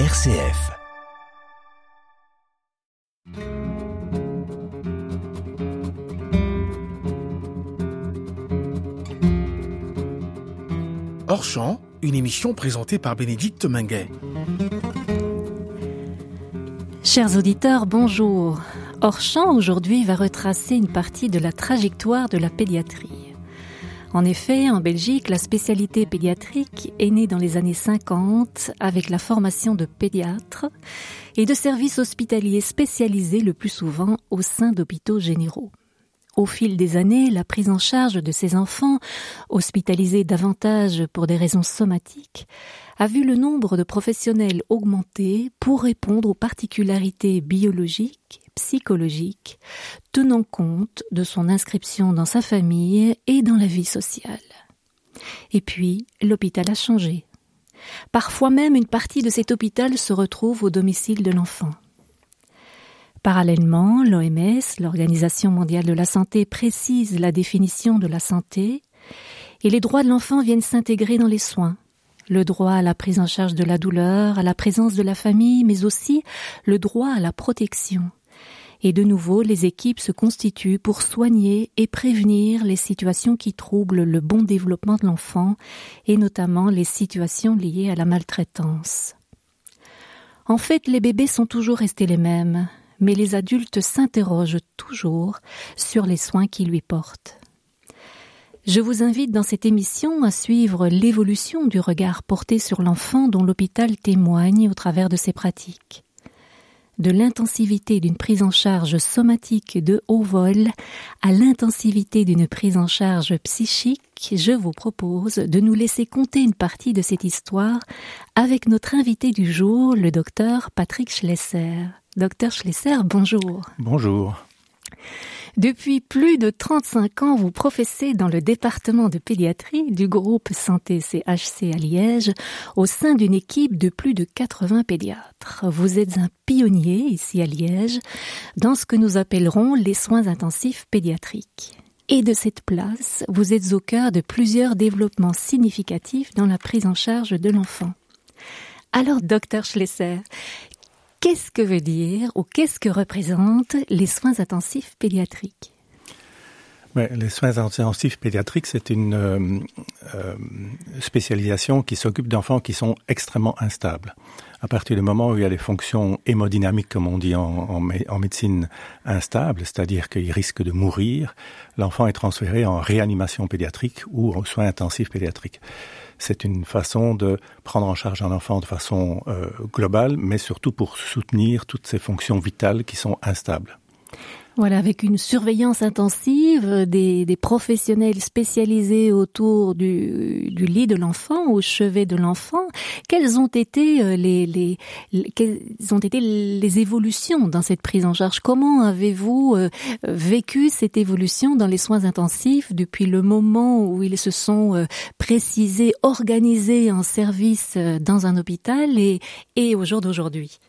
RCF. Hors champ, une émission présentée par Bénédicte Minguet. Chers auditeurs, bonjour. Hors champ aujourd'hui va retracer une partie de la trajectoire de la pédiatrie. En effet, en Belgique, la spécialité pédiatrique est née dans les années 50 avec la formation de pédiatres et de services hospitaliers spécialisés le plus souvent au sein d'hôpitaux généraux. Au fil des années, la prise en charge de ces enfants, hospitalisés davantage pour des raisons somatiques, a vu le nombre de professionnels augmenter pour répondre aux particularités biologiques psychologique, tenant compte de son inscription dans sa famille et dans la vie sociale. Et puis, l'hôpital a changé. Parfois même une partie de cet hôpital se retrouve au domicile de l'enfant. Parallèlement, l'OMS, l'Organisation mondiale de la santé, précise la définition de la santé et les droits de l'enfant viennent s'intégrer dans les soins. Le droit à la prise en charge de la douleur, à la présence de la famille, mais aussi le droit à la protection et de nouveau les équipes se constituent pour soigner et prévenir les situations qui troublent le bon développement de l'enfant et notamment les situations liées à la maltraitance. En fait, les bébés sont toujours restés les mêmes, mais les adultes s'interrogent toujours sur les soins qu'ils lui portent. Je vous invite dans cette émission à suivre l'évolution du regard porté sur l'enfant dont l'hôpital témoigne au travers de ses pratiques de l'intensivité d'une prise en charge somatique de haut vol à l'intensivité d'une prise en charge psychique, je vous propose de nous laisser compter une partie de cette histoire avec notre invité du jour, le docteur Patrick Schlesser. Docteur Schlesser, bonjour. Bonjour. Depuis plus de 35 ans, vous professez dans le département de pédiatrie du groupe Santé CHC à Liège au sein d'une équipe de plus de 80 pédiatres. Vous êtes un pionnier ici à Liège dans ce que nous appellerons les soins intensifs pédiatriques. Et de cette place, vous êtes au cœur de plusieurs développements significatifs dans la prise en charge de l'enfant. Alors, docteur Schlesser, qu'est-ce que veut dire ou qu'est-ce que représentent les soins intensifs pédiatriques? Les soins intensifs pédiatriques, c'est une euh, euh, spécialisation qui s'occupe d'enfants qui sont extrêmement instables. À partir du moment où il y a des fonctions hémodynamiques, comme on dit en, en médecine, instables, c'est-à-dire qu'il risque de mourir, l'enfant est transféré en réanimation pédiatrique ou en soins intensifs pédiatriques c'est une façon de prendre en charge un enfant de façon euh, globale, mais surtout pour soutenir toutes ces fonctions vitales qui sont instables. Voilà, avec une surveillance intensive des, des professionnels spécialisés autour du, du lit de l'enfant, au chevet de l'enfant. Quelles ont été euh, les, les, quelles ont été les évolutions dans cette prise en charge? Comment avez-vous euh, vécu cette évolution dans les soins intensifs depuis le moment où ils se sont euh, précisés, organisés en service dans un hôpital et, et au jour d'aujourd'hui?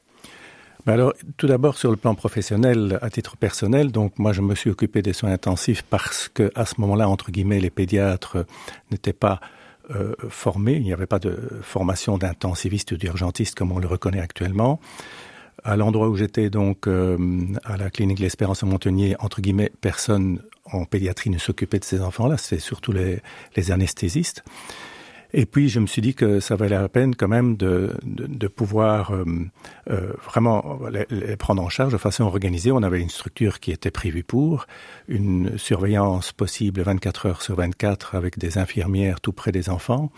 Alors, tout d'abord sur le plan professionnel, à titre personnel, donc moi je me suis occupé des soins intensifs parce que à ce moment-là, entre guillemets, les pédiatres n'étaient pas euh, formés, il n'y avait pas de formation d'intensiviste ou d'urgentiste comme on le reconnaît actuellement. À l'endroit où j'étais donc euh, à la clinique L'Espérance à Montagnier, entre guillemets, personne en pédiatrie ne s'occupait de ces enfants-là, c'est surtout les, les anesthésistes. Et puis, je me suis dit que ça valait la peine quand même de, de, pouvoir euh, euh, vraiment les, prendre en charge de façon organisée. On avait une structure qui était prévue pour, une surveillance possible 24 heures sur 24 avec des infirmières tout près des enfants.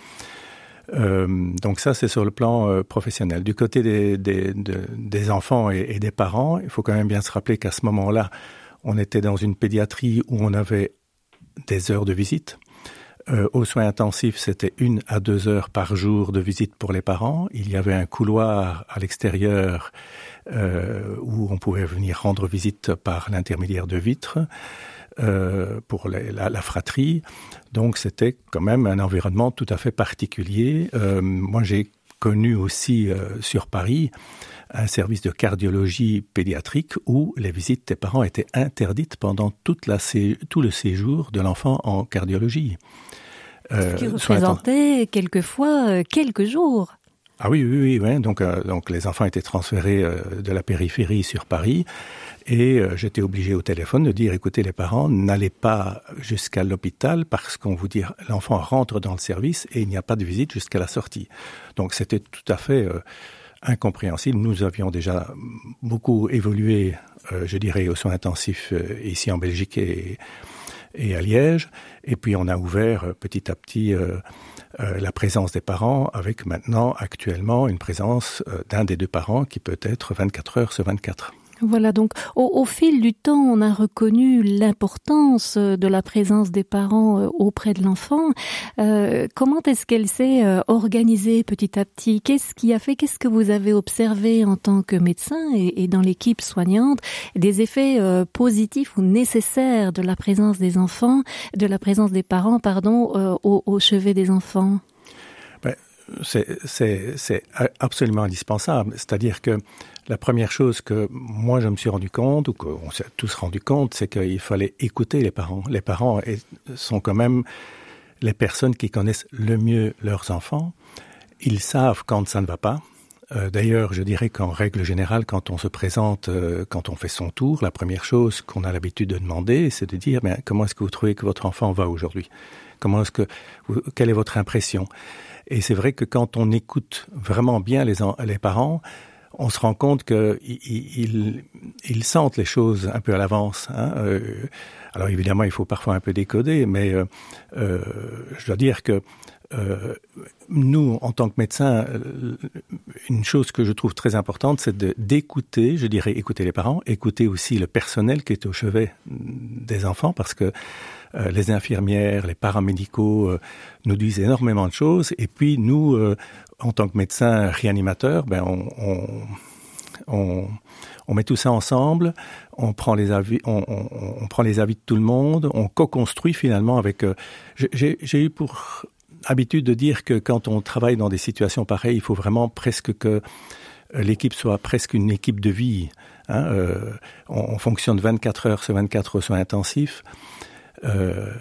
Euh, donc ça, c'est sur le plan professionnel. Du côté des, des, de, des enfants et des parents, il faut quand même bien se rappeler qu'à ce moment-là, on était dans une pédiatrie où on avait des heures de visite euh, aux soins intensifs, c'était une à deux heures par jour de visite pour les parents. Il y avait un couloir à l'extérieur euh, où on pouvait venir rendre visite par l'intermédiaire de vitres euh, pour la, fratrie. Donc c'était quand même un environnement tout à fait particulier. Euh, moi, j'ai connu aussi euh, sur Paris un service de cardiologie pédiatrique où les visites des parents étaient interdites pendant tout le séjour de l'enfant en cardiologie. Euh, Ce qui représentait quelquefois euh, quelques jours. Ah oui, oui, oui. Donc, euh, donc les enfants étaient transférés euh, de la périphérie sur Paris. Et euh, j'étais obligé au téléphone de dire, écoutez les parents, n'allez pas jusqu'à l'hôpital parce qu'on vous dit, l'enfant rentre dans le service et il n'y a pas de visite jusqu'à la sortie. Donc c'était tout à fait incompréhensible. Nous avions déjà beaucoup évolué, je dirais, aux soins intensifs ici en Belgique et, et à Liège. Et puis on a ouvert petit à petit euh, la présence des parents avec maintenant actuellement une présence euh, d'un des deux parents qui peut être 24 heures sur 24. Voilà, donc au, au, fil du temps, on a reconnu l'importance euh, de la présence des parents euh, auprès de l'enfant. Euh, comment est-ce qu'elle s'est euh, organisée petit à petit? Qu'est-ce qui a fait Qu'est-ce que vous avez observé en tant que médecin et, et dans l'équipe soignante? Des effets positifs ou nécessaires de la présence des enfants, de la présence des parents, pardon, euh, au, au chevet des enfants? Ben, C'est absolument indispensable. C'est-à-dire que La première chose que moi je me suis rendu compte ou qu'on s'est tous rendu compte, c'est qu'il fallait écouter les parents. Les parents sont quand même les personnes qui connaissent le mieux leurs enfants. Ils savent quand ça ne va pas. Euh, D'ailleurs, je dirais qu'en règle générale, quand on se présente, euh, quand on fait son tour, la première chose qu'on a l'habitude de demander, c'est de dire mais comment est-ce que vous trouvez que votre enfant va aujourd'hui? Comment est-ce que quelle est votre impression? Et c'est vrai que quand on écoute vraiment bien les parents, on se rend compte qu'ils il, il sentent les choses un peu à l'avance. Euh, alors évidemment, il faut parfois un peu décoder, mais euh, euh, je dois dire que euh, nous, en tant que médecins, euh, une chose que je trouve très importante, c'est d'écouter, je dirais écouter les parents, écouter aussi le personnel qui est au chevet des enfants, parce que euh, les infirmières, les paramédicaux euh, nous disent énormément de choses, et puis nous, euh, en tant que médecins réanimateurs, ben on, met tout ça ensemble, on prend les avis, on, prend les avis de tout le monde, on co-construit finalement avec. J'ai eu pour habitude de dire que quand on travaille dans des situations pareilles, il faut vraiment presque que l'équipe soit presque une équipe de vie. Hein, on, on fonctionne 24 heures sur 24 soins intensifs. Euh,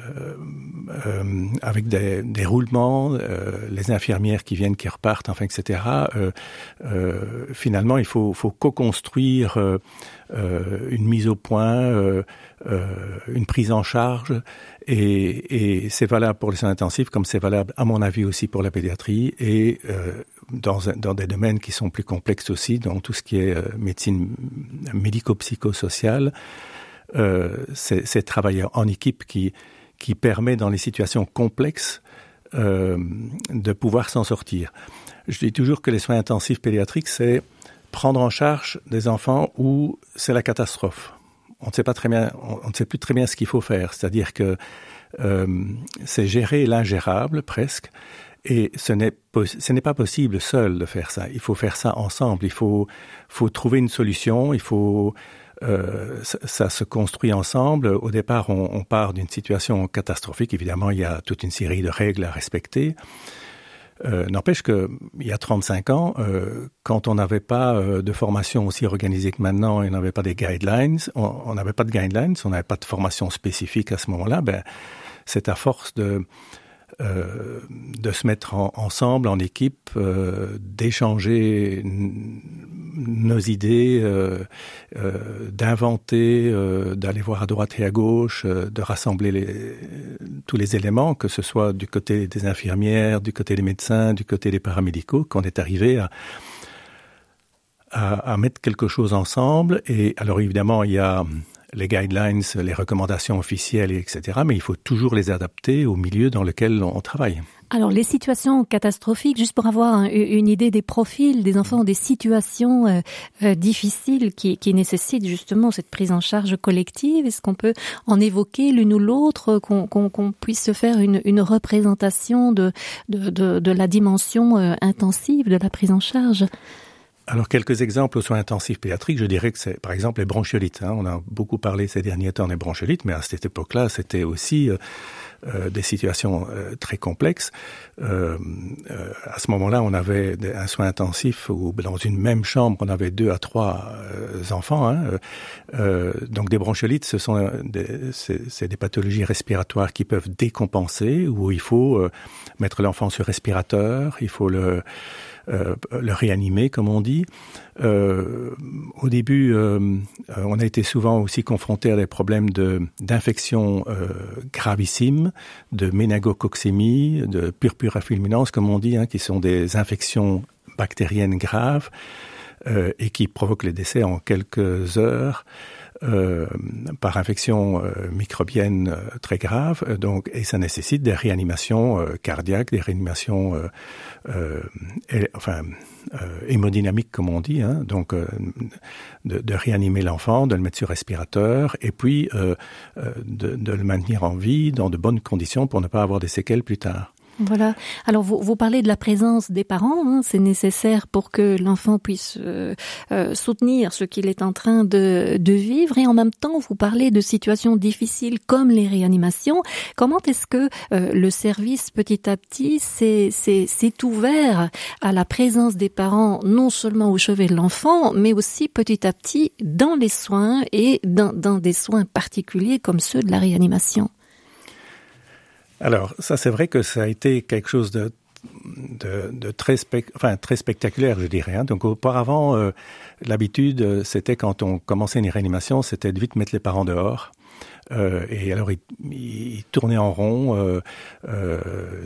euh, avec des, des roulements, euh, les infirmières qui viennent, qui repartent, enfin, etc. Euh, euh, finalement, il faut, faut co-construire une mise au point, une prise en charge, et, et c'est valable pour les soins intensifs, comme c'est valable, à mon avis, aussi pour la pédiatrie, et dans, dans des domaines qui sont plus complexes aussi, dans tout ce qui est médecine médico-psychosociale. Euh, c'est travailler en équipe qui, qui permet dans les situations complexes euh, de pouvoir s'en sortir. Je dis toujours que les soins intensifs pédiatriques, c'est prendre en charge des enfants où c'est la catastrophe. On ne sait pas très bien, on ne sait plus très bien ce qu'il faut faire, c'est-à-dire que euh, c'est gérer l'ingérable presque. Et ce n'est pas possible seul de faire ça. Il faut faire ça ensemble. Il faut, faut trouver une solution. Il faut euh, ça, se construit ensemble. Au départ, on, part d'une situation catastrophique. Évidemment, il y a toute une série de règles à respecter. Euh, N'empêche qu'il y a 35 ans, euh, quand on n'avait pas euh, de formation aussi organisée que maintenant, et n'avait pas des guidelines, on n'avait pas de guidelines, on n'avait pas de formation spécifique à ce moment-là, c'est à force de, euh, de se mettre en, ensemble en équipe, euh, d'échanger nos idées, euh, euh, d'inventer, euh, d'aller voir à droite et à gauche, de rassembler les, tous les éléments, que ce soit du côté des infirmières, du côté des médecins, du côté des paramédicaux, qu'on est arrivé à, à, à mettre quelque chose ensemble. Et alors évidemment, il y a les guidelines, les recommandations officielles, etc. Mais il faut toujours les adapter au milieu dans lequel on travaille. Alors les situations catastrophiques, juste pour avoir une idée des profils des enfants, des situations euh, euh, difficiles qui, nécessitent justement cette prise en charge collective, est-ce qu'on peut en évoquer l'une ou l'autre, qu'on qu qu puisse se faire une, représentation de la dimension euh, intensive de la prise en charge? Alors quelques exemples aux soins intensifs pédiatriques, je dirais que c'est par exemple les bronchiolites. Hein. On a beaucoup parlé ces derniers temps des bronchiolites, mais à cette époque-là, c'était aussi euh, euh, des situations euh, très complexes. Euh, à ce moment-là, on avait un soin intensif où dans une même chambre, on avait deux à trois enfants. Hein. Donc des bronchiolites, ce sont des, c'est des pathologies respiratoires qui peuvent décompenser, où il faut mettre l'enfant sur respirateur, il faut le le réanimer, comme on dit. au début, on a été souvent aussi confronté à des problèmes d'infections gravissimes, de méningococcémie, de purpura fulminans, comme on dit, hein, qui sont des infections bactériennes graves et qui provoquent les décès en quelques heures. Euh, par infection euh, microbienne euh, très grave, donc et ça nécessite des réanimations cardiaques, des réanimations, enfin hémodynamiques comme on dit, hein, donc de, de, réanimer l'enfant, de le mettre sur respirateur et puis de, de le maintenir en vie dans de bonnes conditions pour ne pas avoir des séquelles plus tard. Voilà. Alors vous, vous parlez de la présence des parents, hein, c'est nécessaire pour que l'enfant puisse euh, euh, soutenir ce qu'il est en train de, de, vivre et en même temps vous parlez de situations difficiles comme les réanimations. Comment est-ce que euh, le service petit à petit s'est ouvert à la présence des parents non seulement au chevet de l'enfant mais aussi petit à petit dans les soins et dans, dans des soins particuliers comme ceux de la réanimation? Alors, ça, c'est vrai que ça a été quelque chose de, très, spectaculaire, je dirais. Hein. Donc, auparavant, euh, l'habitude, euh, c'était quand on commençait une réanimation, c'était de vite mettre les parents dehors. Euh, et alors, ils, tournaient en rond.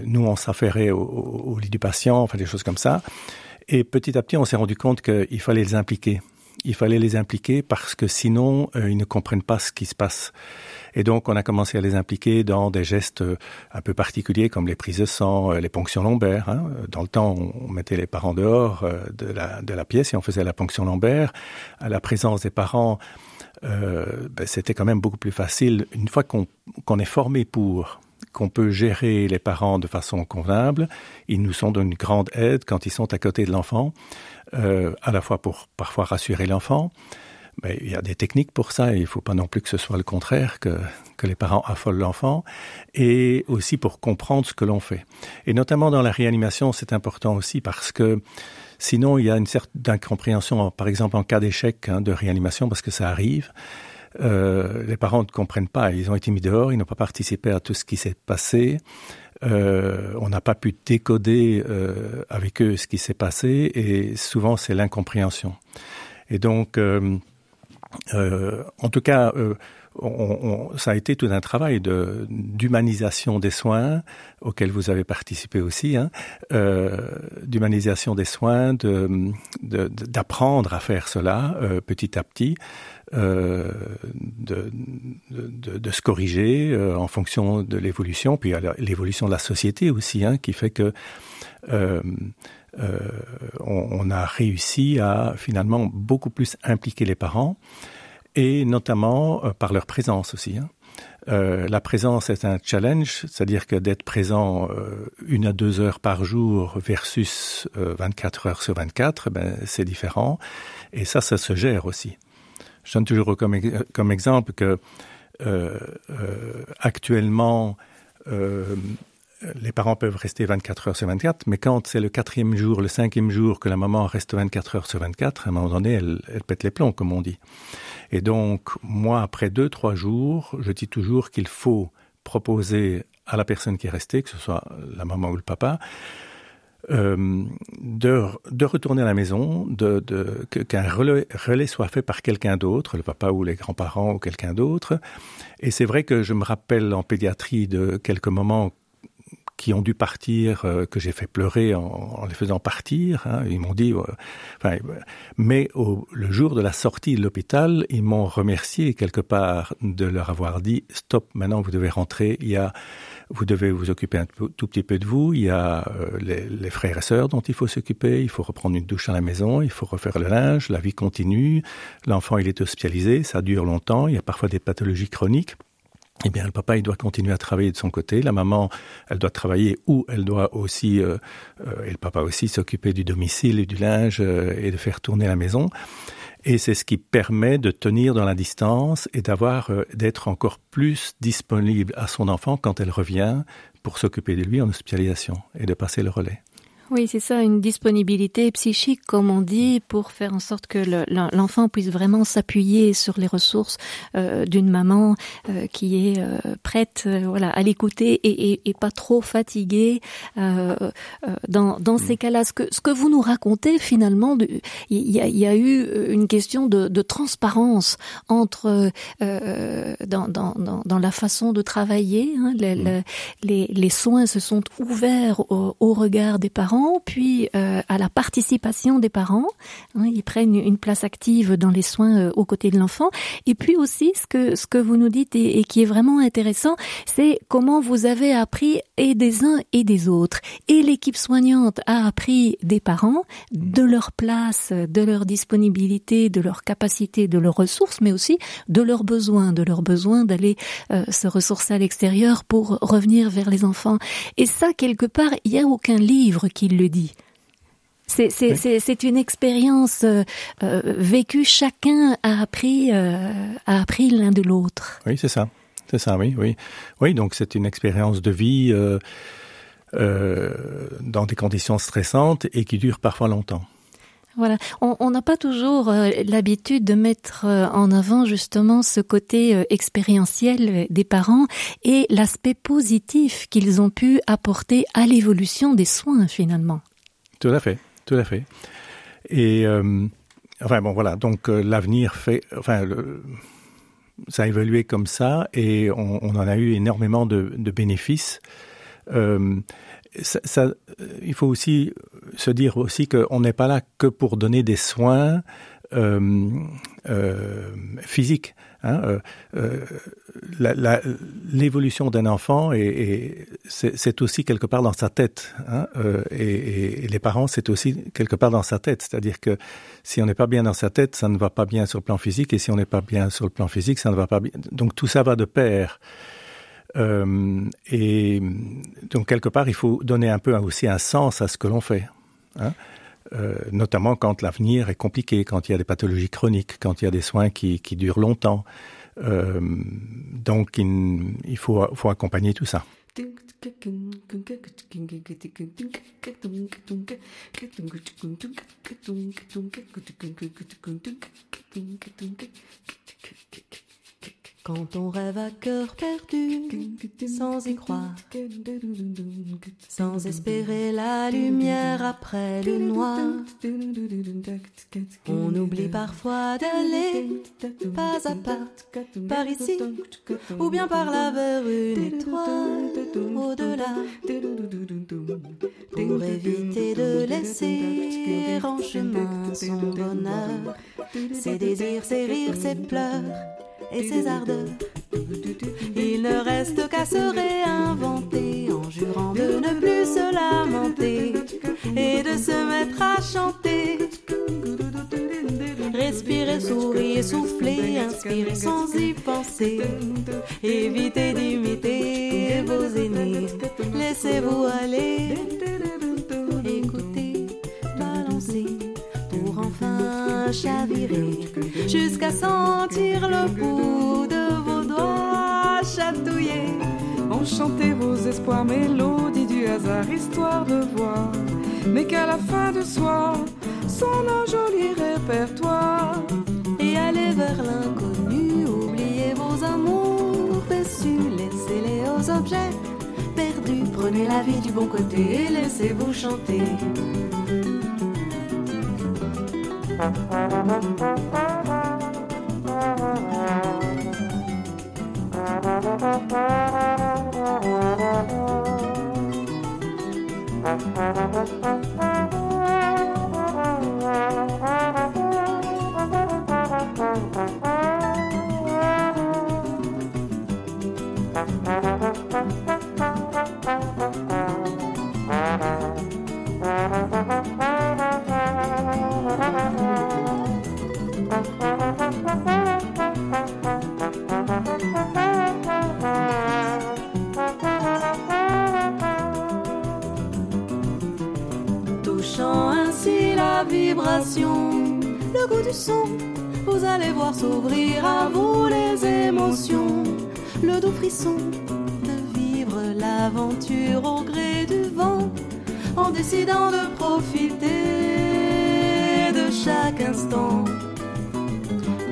Nous, on s'affairait au, au, lit du patient, enfin, des choses comme ça. Et petit à petit, on s'est rendu compte qu'il fallait les impliquer. Il fallait les impliquer parce que sinon, euh, ils ne comprennent pas ce qui se passe. Et donc, on a commencé à les impliquer dans des gestes euh, un peu particuliers comme les prises de sang, euh, les ponctions lombaires. Hein. Dans le temps, on mettait les parents dehors de la, pièce et on faisait la ponction lombaire. À la présence des parents, ben, c'était quand même beaucoup plus facile. Une fois qu'on qu est formé pour qu'on peut gérer les parents de façon convenable, ils nous sont d'une grande aide quand ils sont à côté de l'enfant, euh, à la fois pour parfois rassurer l'enfant, ben, il y a des techniques pour ça, et il ne faut pas non plus que ce soit le contraire, que, que les parents affolent l'enfant, et aussi pour comprendre ce que l'on fait. Et notamment dans la réanimation, c'est important aussi parce que sinon il y a une certaine incompréhension, par exemple en cas d'échec hein, de réanimation, parce que ça arrive. Euh, les parents ne comprennent pas, ils ont été mis dehors, ils n'ont pas participé à tout ce qui s'est passé. Euh, on n'a pas pu décoder euh, avec eux ce qui s'est passé et souvent c'est l'incompréhension. Et donc, euh, en tout cas, ça a été tout un travail d'humanisation de, des soins auquel vous avez participé aussi, hein, euh, d'humanisation des soins, d'apprendre à faire cela euh, petit à petit. Euh, de, se corriger en fonction de l'évolution, puis l'évolution de la société aussi, hein, qui fait que euh, euh, on, on a réussi à finalement beaucoup plus impliquer les parents et notamment euh, par leur présence aussi. Hein. Euh, la présence est un challenge, c'est-à-dire que d'être présent euh, une à deux heures par jour versus euh, 24 heures sur 24, c'est différent. Et ça, ça se gère aussi. Je donne toujours comme, comme exemple que actuellement, les parents peuvent rester 24 heures sur 24, mais quand c'est le quatrième jour, le cinquième jour que la maman reste 24 heures sur 24, à un moment donné, elle, pète les plombs, comme on dit. Et donc, moi, après deux, trois jours, je dis toujours qu'il faut proposer à la personne qui est restée, que ce soit la maman ou le papa, euh, de, de retourner à la maison, de, de, qu'un qu relais, relais soit fait par quelqu'un d'autre, le papa ou les grands-parents ou quelqu'un d'autre. Et c'est vrai que je me rappelle en pédiatrie de quelques moments qui ont dû partir, euh, que j'ai fait pleurer en, les faisant partir. Hein. Ils m'ont dit, euh, mais au, le jour de la sortie de l'hôpital, ils m'ont remercié quelque part de leur avoir dit stop, maintenant vous devez rentrer. Il y a, vous devez vous occuper un tout, tout petit peu de vous. Il y a euh, les, les frères et sœurs dont il faut s'occuper. Il faut reprendre une douche à la maison. Il faut refaire le linge. La vie continue. L'enfant il est hospitalisé. Ça dure longtemps. Il y a parfois des pathologies chroniques eh bien le papa il doit continuer à travailler de son côté. La maman elle doit travailler ou elle doit aussi euh, euh, et le papa aussi s'occuper du domicile et du linge euh, et de faire tourner la maison. Et c'est ce qui permet de tenir dans la distance et d'avoir euh, d'être encore plus disponible à son enfant quand elle revient pour s'occuper de lui en hospitalisation et de passer le relais Oui, c'est ça, une disponibilité psychique, comme on dit, pour faire en sorte que l'enfant puisse vraiment s'appuyer sur les ressources euh, d'une maman euh, qui est euh, prête, voilà, à l'écouter et, et, et, pas trop fatiguée. dans, dans ces cas-là, ce que ce que vous nous racontez finalement, il y a, y a, eu une question de, de transparence entre dans, dans, dans, dans, la façon de travailler. Hein, les, mm. les, les, soins se sont ouverts au, au regard des parents puis euh, à la participation des parents. Hein, ils prennent une place active dans les soins euh, aux côtés de l'enfant. Et puis aussi, ce que ce que vous nous dites et, qui est vraiment intéressant, c'est comment vous avez appris et des uns et des autres. Et l'équipe soignante a appris des parents de leur place, de leur disponibilité, de leur capacité, de leurs ressources, mais aussi de leurs besoins, de leurs besoins d'aller euh, se ressourcer à l'extérieur pour revenir vers les enfants. Et ça, quelque part, il n'y a aucun livre qui le dit. C'est une expérience euh, euh, vécue. Chacun a appris, euh, a appris l'un de l'autre. Oui, c'est ça. C'est ça, oui, oui. Oui, donc c'est une expérience de vie dans des conditions stressantes et qui dure parfois longtemps. Voilà, on n'a pas toujours l'habitude de mettre en avant justement ce côté expérientiel des parents et l'aspect positif qu'ils ont pu apporter à l'évolution des soins finalement. Tout à fait, tout à fait. Et euh, enfin bon voilà, donc euh, l'avenir fait, enfin ça a évolué comme ça et on, en a eu énormément de, bénéfices. Euh, il faut aussi se dire aussi qu'on n'est pas là que pour donner des soins euh, euh, physiques. Hein, euh, l'évolution d'un enfant et, c'est aussi quelque part dans sa tête hein, et, les parents c'est aussi quelque part dans sa tête c'est-à-dire que si on n'est pas bien dans sa tête ça ne va pas bien sur le plan physique et si on n'est pas bien sur le plan physique ça ne va pas bien donc tout ça va de pair et donc quelque part il faut donner un peu aussi un sens à ce que l'on fait hein. Euh, notamment quand l'avenir est compliqué, quand il y a des pathologies chroniques, quand il y a des soins qui, durent longtemps. Euh, donc il, faut accompagner tout ça. Quand on rêve à cœur perdu, sans y croire, sans espérer la lumière après le noir, on oublie parfois d'aller pas à pas par ici, ou bien par là vers une étoile au-delà, pour éviter de laisser en chemin son bonheur, ses désirs, ses rires, ses pleurs et ses ardeurs. Il ne reste qu'à se réinventer en jurant de ne plus se lamenter et de se mettre à chanter. Respirer, sourire, souffler, inspirer sans y penser. Évitez d'imiter vos aînés, laissez-vous aller. Jusqu'à sentir le bout de vos doigts chatouiller. Enchantez vos espoirs, mélodie du hasard, histoire de voir, mais qu'à la fin de soir, son un joli répertoire. Et allez vers l'inconnu, oubliez vos amours déçus, laissez-les aux objets perdus. Prenez la vie du bon côté et laissez-vous chanter. Le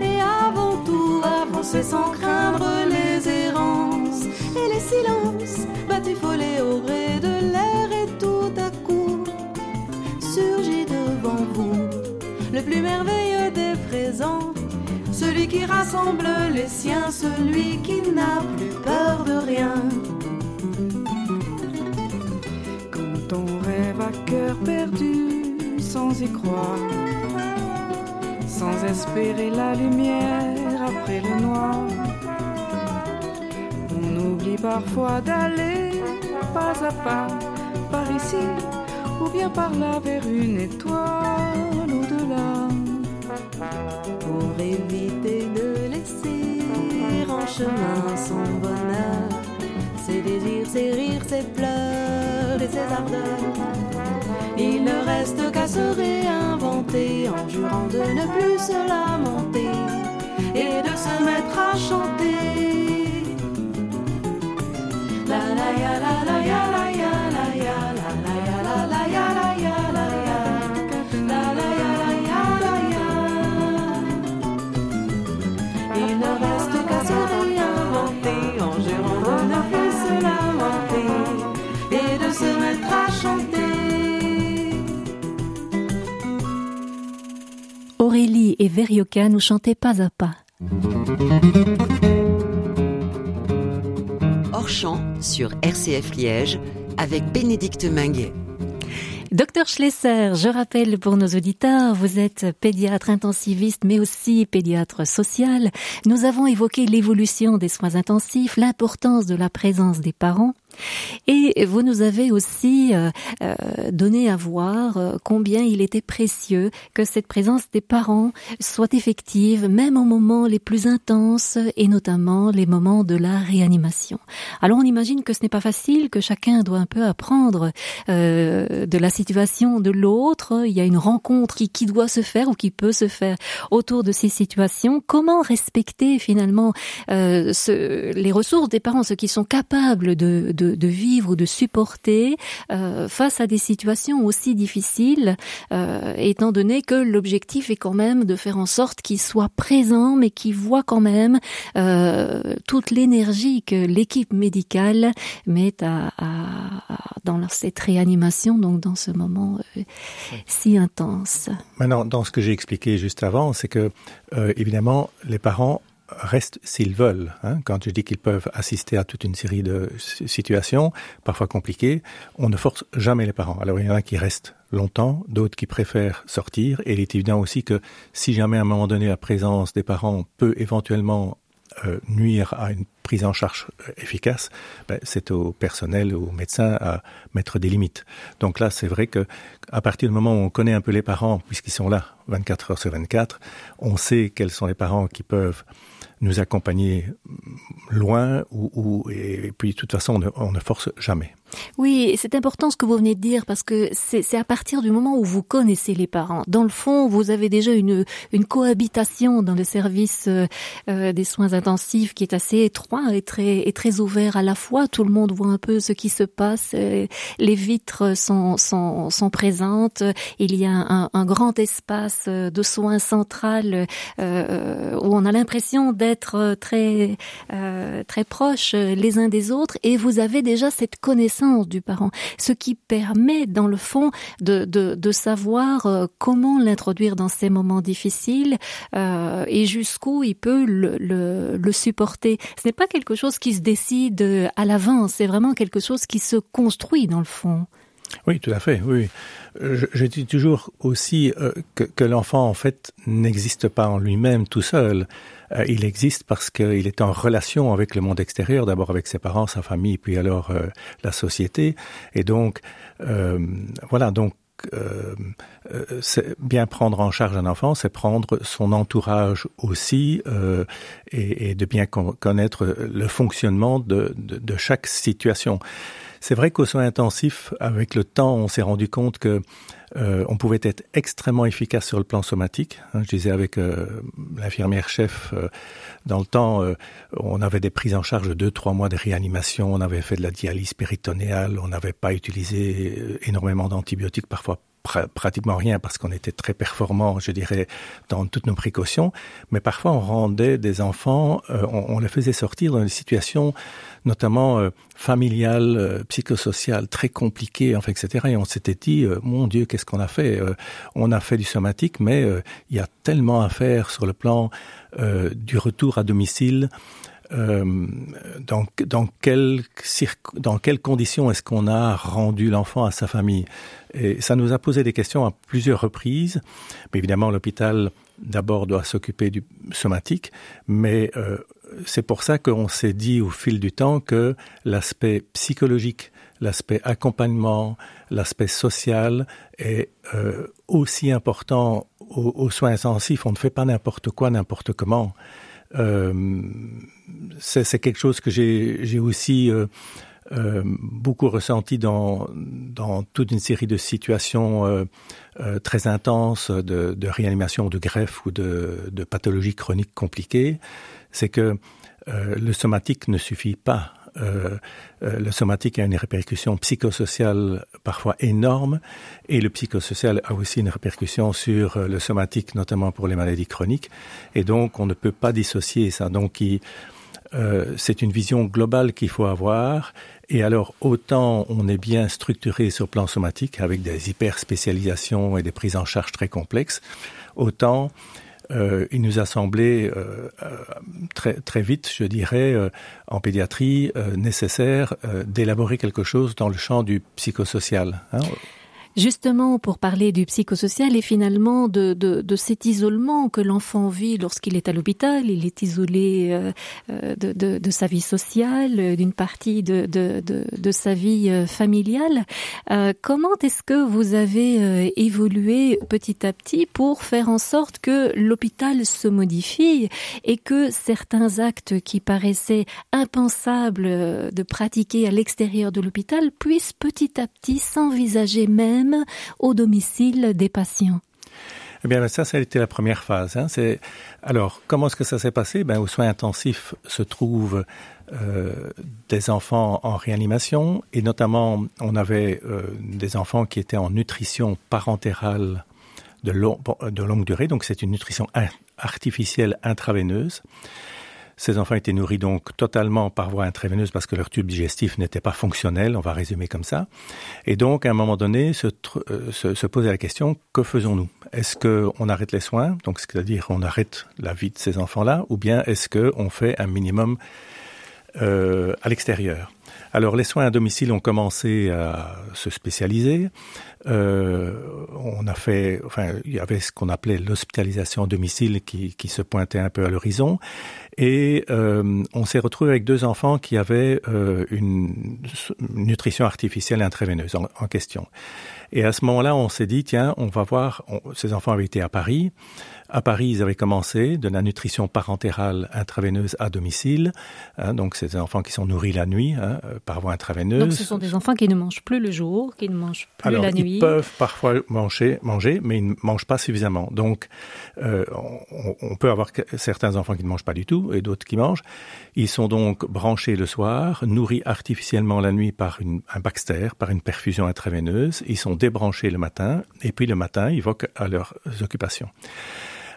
Et avant tout, avancer sans craindre les errances. Et les silences, batifolés au gré de l'air et tout à coup surgit devant vous le plus merveilleux des présents. Celui qui rassemble les siens, celui qui la lumière après le noir, on oublie parfois d'aller pas à pas par ici ou bien par là vers une étoile au-delà pour éviter de laisser en chemin son bonheur, ses désirs, ses rires, ses pleurs et ses ardeurs. Ne reste qu'à se réinventer en jurant de ne plus se lamenter et de se mettre à chanter. La la la la et Verioka nous chantaient pas à pas. Hors champ sur RCF Liège avec Bénédicte Minguet. Docteur Schlesser, je rappelle pour nos auditeurs, vous êtes pédiatre intensiviste mais aussi pédiatre social. Nous avons évoqué l'évolution des soins intensifs, l'importance de la présence des parents. Et vous nous avez aussi euh, euh, donné à voir euh, combien il était précieux que cette présence des parents soit effective, même aux moments les plus intenses et notamment les moments de la réanimation. Alors on imagine que ce n'est pas facile, que chacun doit un peu apprendre de la situation de l'autre. Il y a une rencontre qui, doit se faire ou qui peut se faire autour de ces situations. Comment respecter finalement les ressources des parents, ceux qui sont capables de, de, de vivre ou de supporter euh, face à des situations aussi difficiles, euh, étant donné que l'objectif est quand même de faire en sorte qu'ils soient présents, mais qu'ils voient quand même euh, toute l'énergie que l'équipe médicale met à, à, dans cette réanimation, donc dans ce moment si intense. Maintenant, dans ce que j'ai expliqué juste avant, c'est que évidemment les parents restent s'ils veulent. Hein. Quand je dis qu'ils peuvent assister à toute une série de situations, parfois compliquées, on ne force jamais les parents. Alors il y en a qui restent longtemps, d'autres qui préfèrent sortir, et il est évident aussi que si jamais à un moment donné la présence des parents peut éventuellement euh, nuire à une prise en charge euh, efficace, ben, c'est au personnel, aux médecins à mettre des limites. Donc là, c'est vrai que à partir du moment où on connaît un peu les parents, puisqu'ils sont là 24 heures sur 24, on sait quels sont les parents qui peuvent nous accompagner loin ou, ou et puis de toute façon on ne, on ne force jamais. Oui, c'est important ce que vous venez de dire parce que c'est à partir du moment où vous connaissez les parents. Dans le fond, vous avez déjà une, une cohabitation dans le service euh, euh, des soins intensifs qui est assez étroit et très, et très ouvert à la fois. Tout le monde voit un peu ce qui se passe. Euh, les vitres sont, sont, sont présentes. Il y a un, grand espace de soins central euh, où on a l'impression d'être très, euh, très proches les uns des autres et vous avez déjà cette connaissance du parent, ce qui permet dans le fond de, de, savoir euh, comment l'introduire dans ces moments difficiles euh, et jusqu'où il peut le, le, supporter. Ce n'est pas quelque chose qui se décide à l'avance, c'est vraiment quelque chose qui se construit dans le fond. Oui, tout à fait. Oui, je, dis toujours aussi euh, que l'enfant en fait n'existe pas en lui-même tout seul. Euh, il existe parce qu'il est en relation avec le monde extérieur, d'abord avec ses parents, sa famille, puis alors euh, la société. Et donc, euh, voilà, donc euh, c'est bien prendre en charge un enfant, c'est prendre son entourage aussi euh, et, et de bien connaître le fonctionnement de, de chaque situation. C'est vrai qu'aux soins intensifs, avec le temps, on s'est rendu compte que euh, on pouvait être extrêmement efficace sur le plan somatique. Hein, je disais avec euh, l'infirmière chef, euh, dans le temps, on avait des prises en charge de deux, trois mois de réanimation, on avait fait de la dialyse péritonéale, on n'avait pas utilisé énormément d'antibiotiques, parfois pratiquement rien parce qu'on était très performant, je dirais, dans toutes nos précautions. Mais parfois, on rendait des enfants, euh, on, les faisait sortir dans des situations, notamment euh, familiales, euh, psychosociales, très compliquées, enfin, etc. Et on s'était dit, mon Dieu, qu'est-ce qu'on a fait? On a fait du somatique, mais il y a tellement à faire sur le plan du retour à domicile. Euh, dans, dans, quel, dans quelles conditions est-ce qu'on a rendu l'enfant à sa famille? Et ça nous a posé des questions à plusieurs reprises. Mais évidemment, l'hôpital d'abord doit s'occuper du somatique, mais euh, c'est pour ça qu'on s'est dit au fil du temps que l'aspect psychologique, l'aspect accompagnement, l'aspect social est euh, aussi important aux, aux soins intensifs. On ne fait pas n'importe quoi, n'importe comment. Euh, c'est quelque chose que j'ai aussi euh, euh, beaucoup ressenti dans, toute une série de situations très intenses de, réanimation, de greffe ou de, de pathologies chroniques compliquées. C'est que le somatique ne suffit pas. Euh, euh, le somatique a une répercussion psychosociale parfois énorme et le psychosocial a aussi une répercussion sur euh, le somatique, notamment pour les maladies chroniques. Et donc, on ne peut pas dissocier ça. Donc, c'est une vision globale qu'il faut avoir. Et alors, autant on est bien structuré sur le plan somatique avec des hyper spécialisations et des prises en charge très complexes, autant euh, il nous a semblé euh, très, très vite, je dirais, euh, en pédiatrie, euh, nécessaire euh, d'élaborer quelque chose dans le champ du psychosocial. Hein Justement, pour parler du psychosocial et finalement de, de, de cet isolement que l'enfant vit lorsqu'il est à l'hôpital, il est isolé euh, de, de, de sa vie sociale, d'une partie de, de, de, sa vie euh, familiale. Euh, comment est-ce que vous avez euh, évolué petit à petit pour faire en sorte que l'hôpital se modifie et que certains actes qui paraissaient impensables euh, de pratiquer à l'extérieur de l'hôpital puissent petit à petit s'envisager même au domicile des patients Eh bien, ça, ça a été la première phase. Hein. Alors comment est-ce que ça s'est passé? Ben, aux soins intensifs se trouvent euh, des enfants en réanimation et notamment on avait euh, des enfants qui étaient en nutrition parentérale de longue durée. Donc c'est une nutrition artificielle intraveineuse. Ces enfants étaient nourris donc totalement par voie intraveineuse parce que leur tube digestif n'était pas fonctionnel, on va résumer comme ça. Et donc, à un moment donné, se, euh, posait la question, que faisons-nous? Est-ce qu'on arrête les soins, donc c'est-à-dire on arrête la vie de ces enfants-là, ou bien est-ce qu'on fait un minimum euh, à l'extérieur? Alors les soins à domicile ont commencé à se spécialiser. Euh, on a fait, enfin, il y avait ce qu'on appelait l'hospitalisation à domicile qui, qui se pointait un peu à l'horizon. Et euh, on s'est retrouvé avec deux enfants qui avaient euh, une nutrition artificielle intraveineuse en, question. Et à ce moment-là, on s'est dit, tiens, on va voir, ces enfants avaient été à Paris. À Paris, ils avaient commencé de la nutrition parentérale intraveineuse à domicile. Hein, donc, c'est des enfants qui sont nourris la nuit hein, par voie intraveineuse. Donc, ce sont des enfants qui ne mangent plus le jour, qui ne mangent plus Alors, la nuit. Ils peuvent parfois manger, manger, mais ils ne mangent pas suffisamment. Donc, euh, on, on peut avoir certains enfants qui ne mangent pas du tout et d'autres qui mangent. Ils sont donc branchés le soir, nourris artificiellement la nuit par une, un Baxter, par une perfusion intraveineuse. Ils sont débranchés le matin et puis le matin, ils vont à leurs occupations.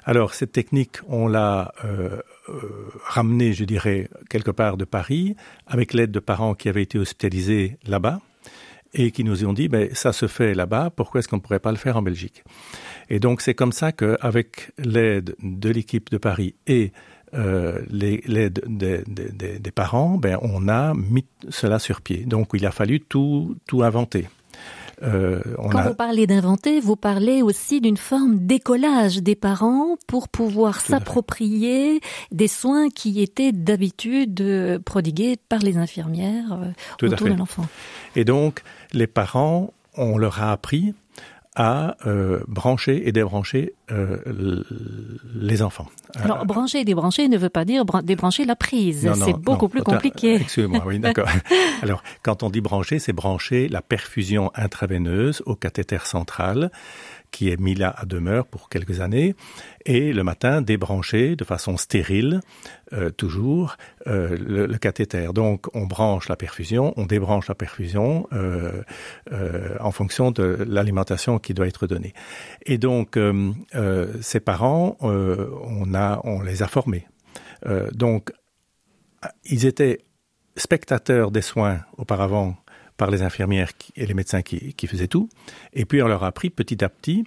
Alors, cette technique, on l'a euh, euh, ramenée, je dirais, quelque part de Paris, avec l'aide de parents qui avaient été hospitalisés là-bas et qui nous ont dit, ben, ça se fait là-bas, pourquoi est-ce qu'on ne pourrait pas le faire en Belgique? Et donc, c'est comme ça qu'avec l'aide de l'équipe de Paris et euh, l'aide des, parents, ben, on a mis cela sur pied. Donc, il a fallu tout inventer. Euh, on Quand a... vous parlez d'inventer, vous parlez aussi d'une forme d'écolage des parents pour pouvoir s'approprier des soins qui étaient d'habitude prodigués par les infirmières euh, Tout autour de l'enfant. Et donc, les parents, on leur a appris à euh, brancher et débrancher euh, les enfants. Alors, brancher et débrancher ne veut pas dire débrancher la prise. C'est beaucoup plus compliqué. Excusez-moi, oui, d'accord. Alors, quand on dit brancher, c'est brancher la perfusion intraveineuse au cathéter central qui est mis là à demeure pour quelques années, et le matin débrancher de façon stérile, euh, toujours, euh, le, le, cathéter. Donc on branche la perfusion, on débranche la perfusion euh, euh en fonction de l'alimentation qui doit être donnée. Et donc euh, euh, ces parents, on, a, on les a formés. donc ils étaient spectateurs des soins auparavant par les infirmières et les médecins qui, faisaient tout. Et puis on leur a appris petit à petit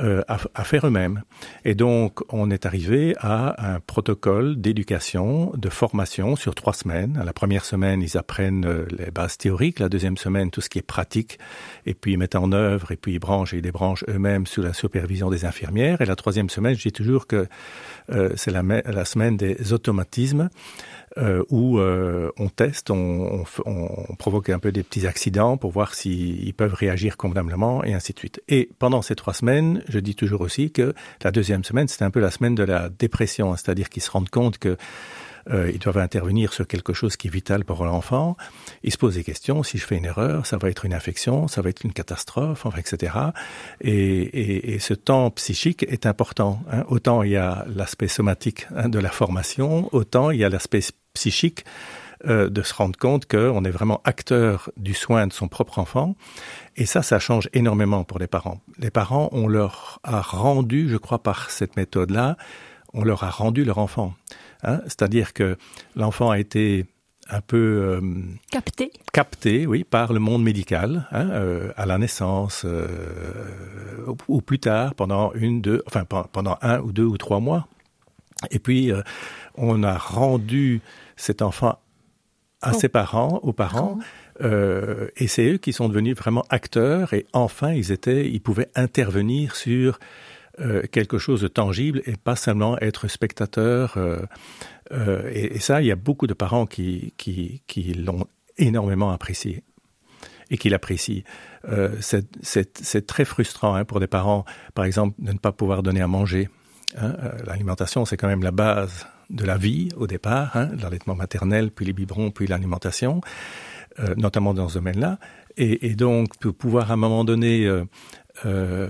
euh, à, faire eux-mêmes. Et donc on est arrivé à un protocole d'éducation, de formation sur trois semaines. La première semaine, ils apprennent euh, les bases théoriques. La deuxième semaine, tout ce qui est pratique. Et puis ils mettent en œuvre et puis ils branchent et ils débranchent eux-mêmes sous la supervision des infirmières. Et la troisième semaine, je dis toujours que euh, c'est la semaine des automatismes euh, où euh, on teste, on, on, on, provoque un peu des petits accidents pour voir s'ils peuvent réagir convenablement et ainsi de suite. Et pendant ces trois semaines, je dis toujours aussi que la deuxième semaine, c'est un peu la semaine de la dépression, c'est-à-dire qu'ils se rendent compte que euh, ils doivent intervenir sur quelque chose qui est vital pour l'enfant. Ils se posent des questions. Si je fais une erreur, ça va être une infection, ça va être une catastrophe, enfin, etc. Et, et, et ce temps psychique est important. Hein. Autant il y a l'aspect somatique hein, de la formation, autant il y a l'aspect psychique euh, de se rendre compte qu'on est vraiment acteur du soin de son propre enfant. Et ça, ça change énormément pour les parents. Les parents, on leur a rendu, je crois, par cette méthode-là, on leur a rendu leur enfant. C'est-à-dire que l'enfant a été un peu euh, capté capté oui par le monde médical hein, euh, à la naissance euh, ou, plus tard pendant une deux enfin pendant un ou deux ou trois mois et puis on a rendu cet enfant à oh. ses parents aux parents oh. euh, et c'est eux qui sont devenus vraiment acteurs et enfin ils étaient ils pouvaient intervenir sur euh, quelque chose de tangible et pas seulement être spectateur euh, euh, et, et ça il y a beaucoup de parents qui qui, qui l'ont énormément apprécié et qui l'apprécient c'est très frustrant hein, pour des parents par exemple de ne pas pouvoir donner à manger euh, l'alimentation c'est quand même la base de la vie au départ l'allaitement maternel puis les biberons puis l'alimentation euh, notamment dans ce domaine là et, et donc pour pouvoir à un moment donné euh, euh,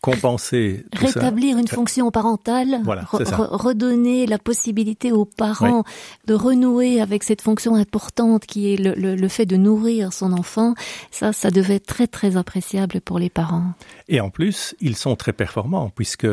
compenser rétablir ça. une fonction parentale voilà, re redonner la possibilité aux parents oui. de renouer avec cette fonction importante qui est le, le, le fait de nourrir son enfant ça ça devait être très très appréciable pour les parents et en plus ils sont très performants puisque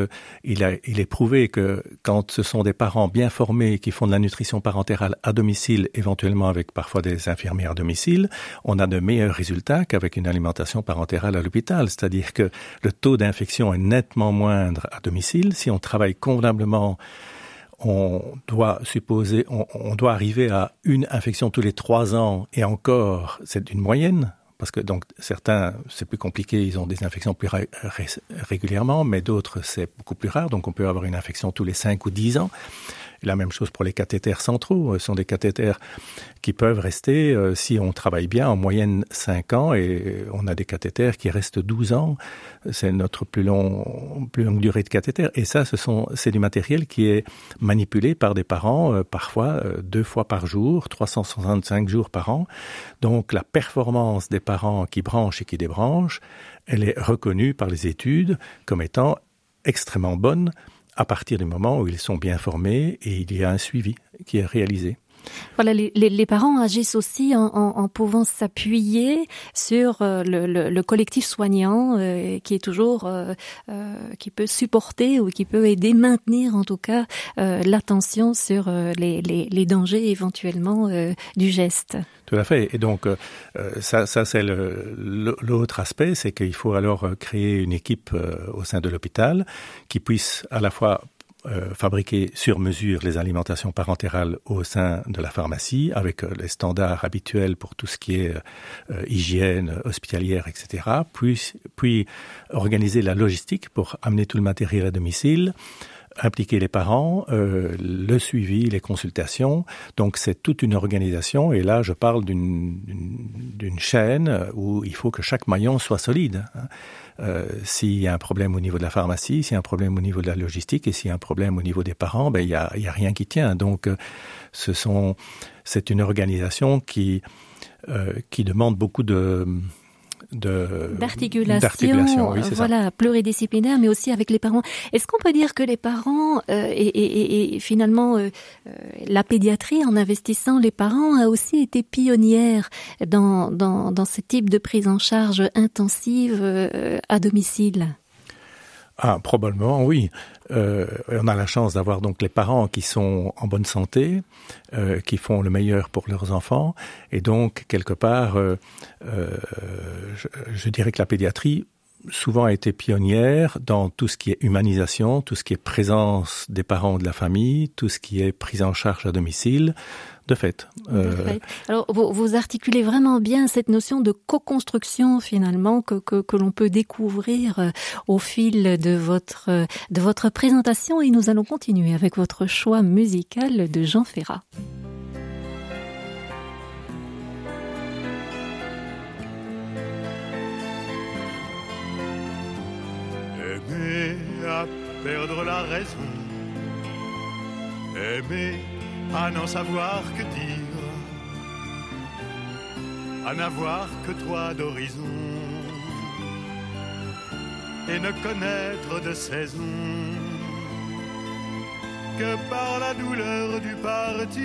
il a il est prouvé que quand ce sont des parents bien formés qui font de la nutrition parentérale à domicile éventuellement avec parfois des infirmières à domicile on a de meilleurs résultats qu'avec une alimentation parentérale à l'hôpital c'est à dire c'est-à-dire que le taux d'infection est nettement moindre à domicile. Si on travaille convenablement, on doit supposer, on, doit arriver à une infection tous les trois ans et encore, c'est une moyenne. Parce que donc certains c'est plus compliqué, ils ont des infections plus ré ré régulièrement, mais d'autres c'est beaucoup plus rare, donc on peut avoir une infection tous les cinq ou dix ans. La même chose pour les cathéters centraux, ce sont des cathéters qui peuvent rester euh, si on travaille bien en moyenne 5 ans et on a des cathéters qui restent 12 ans. C'est notre plus long plus longue durée de cathéter. Et ça c'est du matériel qui est manipulé par des parents euh, parfois euh, deux fois par jour 365 jours par an. Donc la performance des parents qui branchent et qui débranchent elle est reconnue par les études comme étant extrêmement bonne à partir du moment où ils sont bien formés et il y a un suivi qui est réalisé. Voilà, les, parents agissent aussi en, pouvant s'appuyer sur euh, le, le, le collectif soignant euh, qui est toujours euh, qui peut supporter ou qui peut aider maintenir en tout cas l'attention sur les, dangers éventuellement du geste. Tout à fait et donc ça, c'est l'autre aspect c'est qu'il faut alors créer une équipe au sein de l'hôpital qui puisse à la fois euh, fabriquer sur mesure les alimentations parentérales au sein de la pharmacie avec euh, les standards habituels pour tout ce qui est euh, hygiène hospitalière etc puis puis organiser la logistique pour amener tout le matériel à domicile impliquer les parents, euh, le suivi, les consultations. Donc c'est toute une organisation. Et là, je parle d'une chaîne où il faut que chaque maillon soit solide. Hein. Euh, s'il y a un problème au niveau de la pharmacie, s'il y a un problème au niveau de la logistique et s'il y a un problème au niveau des parents, ben il y a, y a rien qui tient. Donc euh, ce sont c'est une organisation qui euh, qui demande beaucoup de d'articulation, oui, voilà, pluridisciplinaire, mais aussi avec les parents. Est-ce qu'on peut dire que les parents euh, et, et, et, finalement euh, euh, la pédiatrie, en investissant les parents, a aussi été pionnière dans, dans, dans ce type de prise en charge intensive euh, à domicile? Ah, probablement, oui. Euh, on a la chance d'avoir donc les parents qui sont en bonne santé, euh, qui font le meilleur pour leurs enfants, et donc quelque part, euh, euh, je, je dirais que la pédiatrie souvent a été pionnière dans tout ce qui est humanisation, tout ce qui est présence des parents de la famille, tout ce qui est prise en charge à domicile. De fait. Euh... Alors, vous, vous articulez vraiment bien cette notion de co-construction finalement que, que, que l'on peut découvrir euh, au fil de votre, de votre présentation et nous allons continuer avec votre choix musical de Jean Ferrat. Aimer à perdre la raison, aimer à n'en savoir que dire, à n'avoir que toi d'horizon, et ne connaître de saison que par la douleur du partir,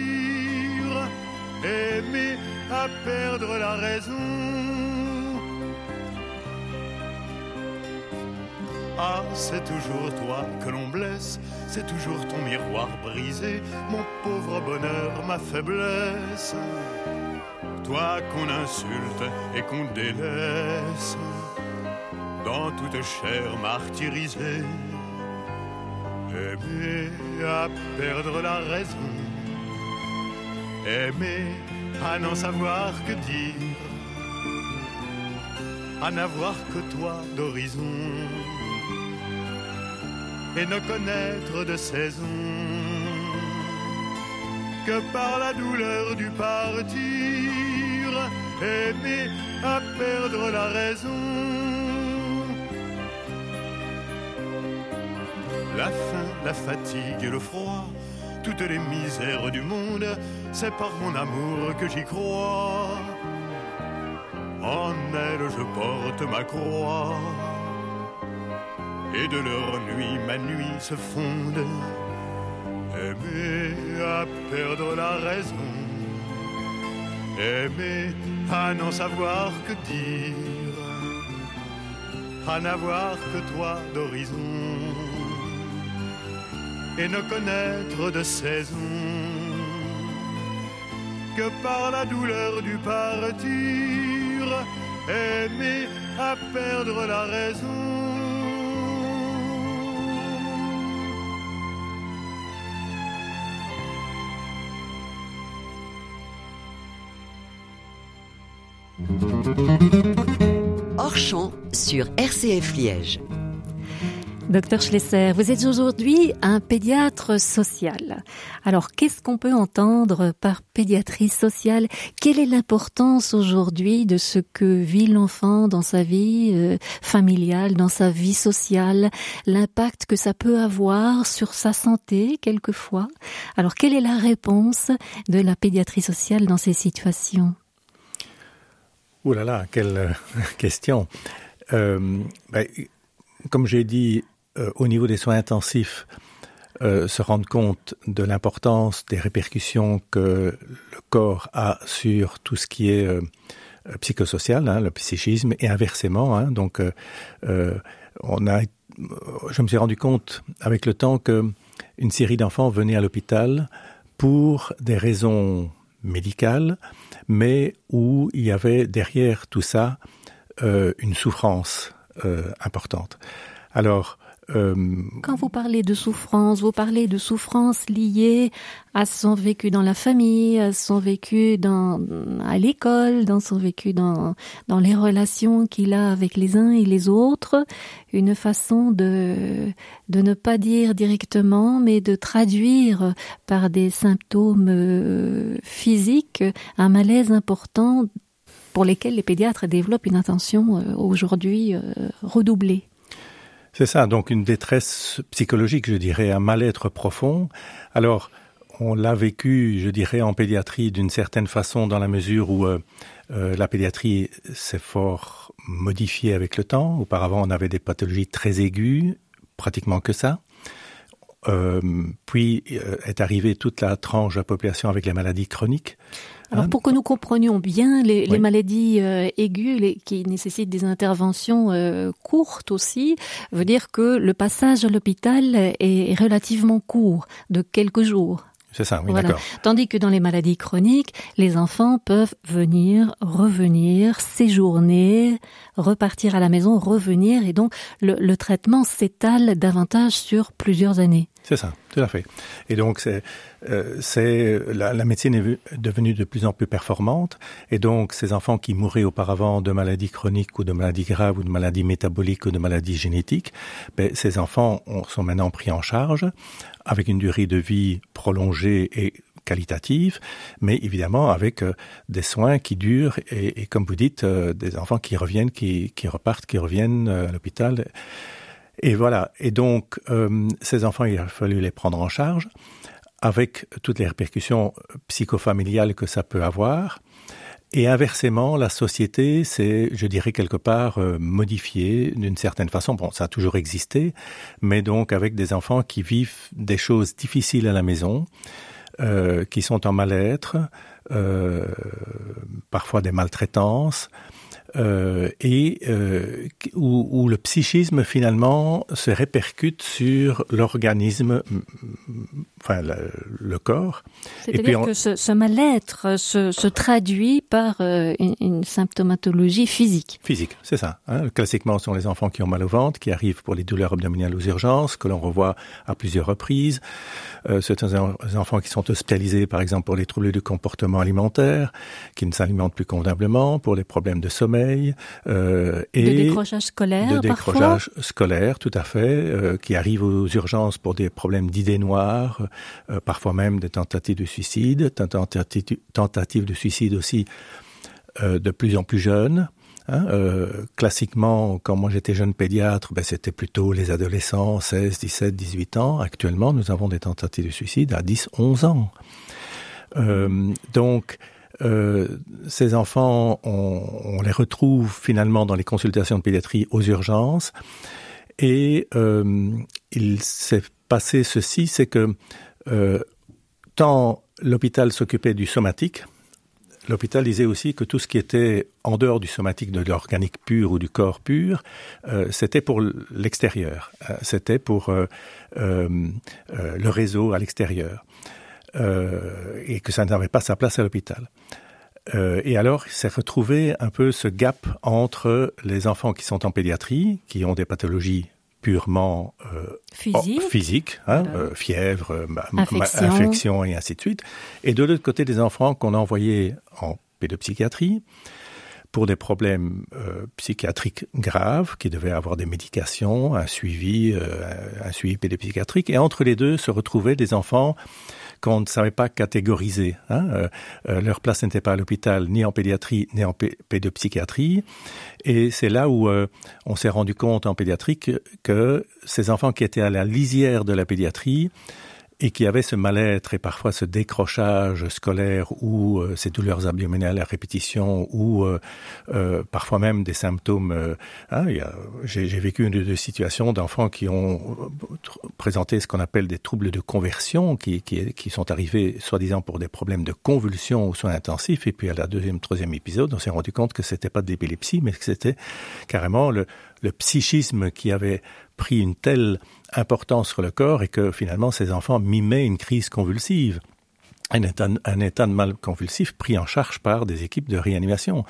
aimer à perdre la raison. Ah, c'est toujours toi que l'on blesse, c'est toujours ton miroir brisé, mon pauvre bonheur, ma faiblesse. Toi qu'on insulte et qu'on délaisse, dans toute chair martyrisée, aimer à perdre la raison, aimer à n'en savoir que dire, à n'avoir que toi d'horizon et ne connaître de saison que par la douleur du partir, aimer à perdre la raison. La faim, la fatigue et le froid, toutes les misères du monde, c'est par mon amour que j'y crois. En elle je porte ma croix et de leur nuit ma nuit se fonde. Aimer à perdre la raison. Aimer à n'en savoir que dire. À n'avoir que toi d'horizon. Et ne connaître de saison. Que par la douleur du partir aimer à perdre la raison Hors sur RCF Liège. Docteur Schlesser, vous êtes aujourd'hui un pédiatre social. Alors, qu'est-ce qu'on peut entendre par pédiatrie sociale? Quelle est l'importance aujourd'hui de ce que vit l'enfant dans sa vie euh, familiale, dans sa vie sociale, l'impact que ça peut avoir sur sa santé quelquefois? Alors, quelle est la réponse de la pédiatrie sociale dans ces situations? Oh là là, quelle question. Euh, ben, comme j'ai dit, euh, au niveau des soins intensifs, euh, se rendre compte de l'importance des répercussions que le corps a sur tout ce qui est euh, psychosocial, hein, le psychisme, et inversement. Hein, donc, euh, euh, on a, je me suis rendu compte avec le temps que une série d'enfants venaient à l'hôpital pour des raisons médicales, mais où il y avait derrière tout ça euh, une souffrance euh, importante. Alors, Quand vous parlez de souffrance, vous parlez de souffrance liée à son vécu dans la famille, à son vécu dans, à l'école, dans son vécu dans, dans les relations qu'il a avec les uns et les autres, une façon de, de ne pas dire directement, mais de traduire par des symptômes euh, physiques un malaise important pour lesquels les pédiatres développent une attention euh, aujourd'hui redoublée. C'est ça, donc une détresse psychologique, je dirais, un mal-être profond. Alors, on l'a vécu, je dirais, en pédiatrie d'une certaine façon, dans la mesure où euh, euh, la pédiatrie s'est fort modifiée avec le temps. Auparavant, on avait des pathologies très aiguës, pratiquement que ça. Euh, puis est arrivée toute la tranche de la population avec les maladies chroniques. Alors hein? pour que nous comprenions bien les, les maladies euh, aiguës les, qui nécessitent des interventions euh, courtes aussi, veut dire que le passage à l'hôpital est relativement court, de quelques jours. C'est ça, oui, voilà. Tandis que dans les maladies chroniques, les enfants peuvent venir, revenir, séjourner, repartir à la maison, revenir, et donc le, le traitement s'étale davantage sur plusieurs années. C'est ça, tout à fait. Et donc, c'est, euh, la, la, médecine est devenue de plus en plus performante, et donc ces enfants qui mouraient auparavant de maladies chroniques ou de maladies graves ou de maladies métaboliques ou de maladies génétiques, ben, ces enfants ont, sont maintenant pris en charge avec une durée de vie prolongée et qualitative, mais évidemment avec euh, des soins qui durent et, et comme vous dites, euh, des enfants qui reviennent, qui, qui repartent, qui reviennent euh, à l'hôpital. Et voilà. Et donc, euh, ces enfants, il a fallu les prendre en charge avec toutes les répercussions psychofamiliales que ça peut avoir. Et inversement, la société s'est, je dirais, quelque part euh, modifiée d'une certaine façon. Bon, ça a toujours existé, mais donc avec des enfants qui vivent des choses difficiles à la maison, euh, qui sont en mal-être, euh, parfois des maltraitances, euh, et euh, où, où, le psychisme finalement se répercute sur l'organisme, enfin le, le corps. C'est-à-dire que ce, ce mal-être se, se, traduit par euh, une, une, symptomatologie physique. Physique, c'est ça. Hein. Classiquement, ce sont les enfants qui ont mal au ventre, qui arrivent pour les douleurs abdominales aux urgences, que l'on revoit à plusieurs reprises. Euh, c'est des enfants qui sont hospitalisés, par exemple, pour les troubles du comportement alimentaire, qui ne s'alimentent plus convenablement, pour les problèmes de sommeil euh, et de décrochage scolaire, de décrochage parfois. scolaire, tout à fait, euh, qui arrive aux urgences pour des problèmes d'idées noires, euh, parfois même des tentatives de suicide, tentatives, tentatives de suicide aussi de plus en plus jeunes. Hein, euh, classiquement, quand moi j'étais jeune pédiatre, ben, c'était plutôt les adolescents, 16, 17, 18 ans. Actuellement, nous avons des tentatives de suicide à 10, 11 ans. Euh, donc, euh, ces enfants, on, on, les retrouve finalement dans les consultations de pédiatrie aux urgences. Et euh, il s'est passé ceci, c'est que euh, tant l'hôpital s'occupait du somatique, l'hôpital disait aussi que tout ce qui était en dehors du somatique, de l'organique pur ou du corps pur, euh, c'était pour l'extérieur, euh, c'était pour euh, euh, le réseau à l'extérieur euh, et que ça n'avait pas sa place à l'hôpital. Euh, et alors, il s'est retrouvé un peu ce gap entre les enfants qui sont en pédiatrie, qui ont des pathologies purement euh, oh, physiques, hein, voilà. fièvre, infection. infection et ainsi de suite, et de l'autre côté des enfants qu'on a envoyés en pédopsychiatrie pour des problèmes euh, psychiatriques graves qui devaient avoir des médications, un suivi, euh, un suivi pédopsychiatrique, et entre les deux se retrouvaient des enfants qu'on ne savait pas catégoriser. Hein. Euh, euh, leur place n'était pas à l'hôpital, ni en pédiatrie, ni en pédopsychiatrie. Et c'est là où euh, on s'est rendu compte en pédiatrie que, que ces enfants qui étaient à la lisière de la pédiatrie, et qui avait ce mal-être et parfois ce décrochage scolaire ou euh, ces douleurs abdominales à répétition ou euh, euh, parfois même des symptômes. Euh, hein, J'ai vécu une ou deux situations d'enfants qui ont présenté ce qu'on appelle des troubles de conversion, qui, qui, qui sont arrivés soi-disant pour des problèmes de convulsion aux soins intensifs. Et puis à la deuxième, troisième épisode, on s'est rendu compte que c'était pas d'épilepsie, mais que c'était carrément le, le psychisme qui avait pris une telle importance sur le corps et que finalement ces enfants mimaient une crise convulsive. Un état, un état de mal convulsif pris en charge par des équipes de réanimation.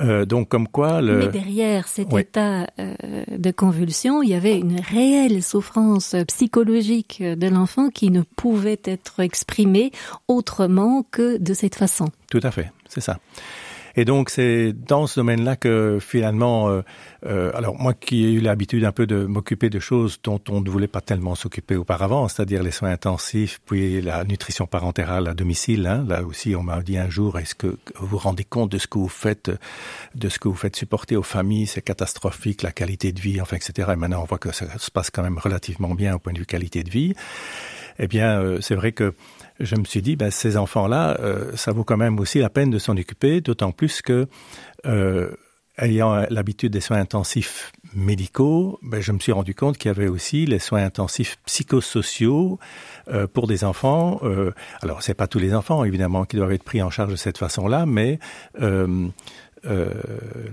Euh, donc comme quoi le... Mais derrière cet oui. état euh, de convulsion, il y avait une réelle souffrance psychologique de l'enfant qui ne pouvait être exprimée autrement que de cette façon. Tout à fait, c'est ça. Et donc c'est dans ce domaine-là que finalement, euh, euh, alors moi qui ai eu l'habitude un peu de m'occuper de choses dont on ne voulait pas tellement s'occuper auparavant, c'est-à-dire les soins intensifs, puis la nutrition parentale à domicile. Hein, là aussi, on m'a dit un jour est-ce que vous vous rendez compte de ce que vous faites, de ce que vous faites supporter aux familles, c'est catastrophique, la qualité de vie, enfin etc. Et maintenant, on voit que ça se passe quand même relativement bien au point de vue qualité de vie. Eh bien, euh, c'est vrai que je me suis dit, ben, ces enfants-là, euh, ça vaut quand même aussi la peine de s'en occuper, d'autant plus que, euh, ayant l'habitude des soins intensifs médicaux, ben, je me suis rendu compte qu'il y avait aussi les soins intensifs psychosociaux euh, pour des enfants. Alors, c'est pas tous les enfants, évidemment, qui doivent être pris en charge de cette façon-là, mais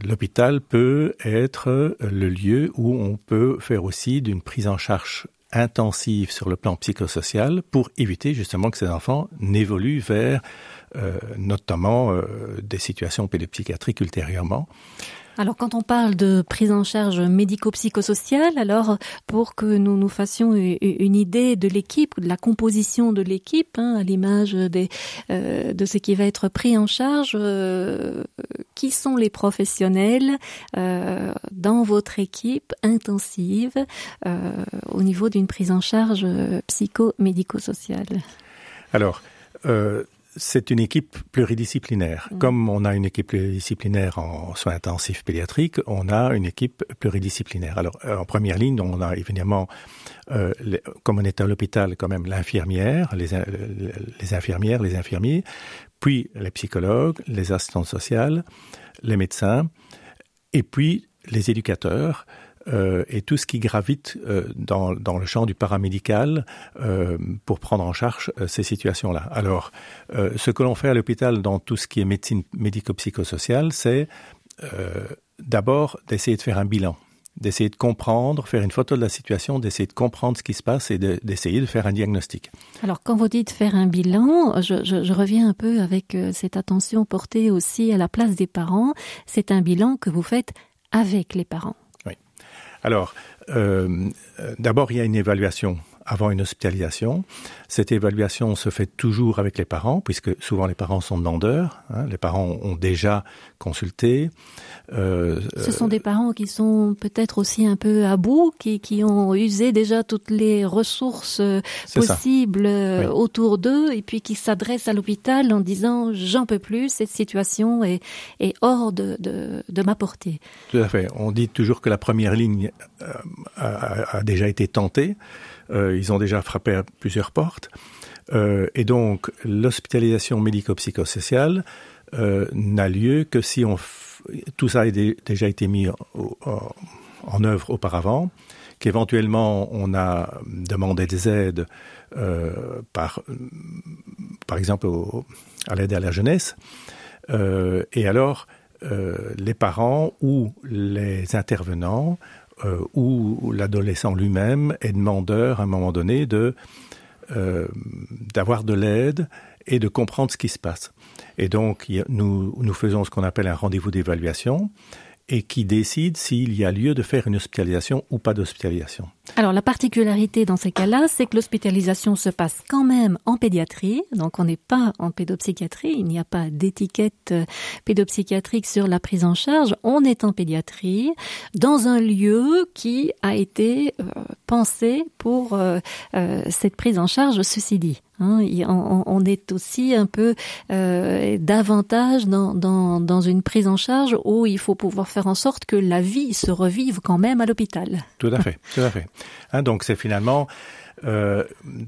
l'hôpital peut être le lieu où on peut faire aussi d'une prise en charge intensive sur le plan psychosocial pour éviter justement que ces enfants n'évoluent vers euh, notamment euh, des situations pédopsychiatriques ultérieurement. Alors quand on parle de prise en charge médico-psychosociale, alors pour que nous nous fassions une idée de l'équipe, de la composition de l'équipe, hein, à l'image des euh, de ce qui va être pris en charge, euh, qui sont les professionnels euh, dans votre équipe intensive euh, au niveau d'une prise en charge psycho-médico-sociale Alors euh, c'est une équipe pluridisciplinaire. Mmh. Comme on a une équipe pluridisciplinaire en soins intensifs pédiatriques, on a une équipe pluridisciplinaire. Alors, euh, en première ligne, on a évidemment, euh, les, comme on est à l'hôpital, quand même l'infirmière, les, les infirmières, les infirmiers, puis les psychologues, les assistantes sociales, les médecins, et puis les éducateurs, euh, et tout ce qui gravite euh, dans, le champ du paramédical euh, pour prendre en charge ces situations-là. Alors, ce que l'on fait à l'hôpital dans tout ce qui est médecine médico-psychosociale, c'est d'abord d'essayer de faire un bilan d'essayer de comprendre, faire une photo de la situation, d'essayer de comprendre ce qui se passe et d'essayer de, de faire un diagnostic. Alors quand vous dites faire un bilan, je, je, je reviens un peu avec euh, cette attention portée aussi à la place des parents. C'est un bilan que vous faites avec les parents. Alors, euh, d'abord, il y a une évaluation avant une hospitalisation. Cette évaluation se fait toujours avec les parents, puisque souvent les parents sont demandeurs. Hein, les parents ont déjà consulté. Euh, Ce sont des parents qui sont peut-être aussi un peu à bout, qui, qui ont usé déjà toutes les ressources possibles oui. autour d'eux, et puis qui s'adressent à l'hôpital en disant j'en peux plus, cette situation est, est hors de, de, de ma portée. Tout à fait. On dit toujours que la première ligne euh, a, a déjà été tentée euh, ils ont déjà frappé à plusieurs portes. Euh, et donc, l'hospitalisation médico-psychosociale euh, n'a lieu que si on tout ça a déjà été mis en, œuvre auparavant, qu'éventuellement on a demandé des aides euh, par, par exemple à l'aide à la jeunesse. Euh, et alors, euh, les parents ou les intervenants euh, où l'adolescent lui-même est demandeur à un moment donné de euh, d'avoir de l'aide et de comprendre ce qui se passe. Et donc nous, nous faisons ce qu'on appelle un rendez-vous d'évaluation et qui décide s'il y a lieu de faire une hospitalisation ou pas d'hospitalisation. Alors la particularité dans ces cas-là, c'est que l'hospitalisation se passe quand même en pédiatrie, donc on n'est pas en pédopsychiatrie, il n'y a pas d'étiquette pédopsychiatrique sur la prise en charge, on est en pédiatrie dans un lieu qui a été euh, pensé pour euh, euh, cette prise en charge, ceci dit. Hein, on, on est aussi un peu euh, davantage dans, dans, dans une prise en charge où il faut pouvoir faire en sorte que la vie se revive quand même à l'hôpital. Tout à fait, tout à fait. Hein, donc c'est finalement euh,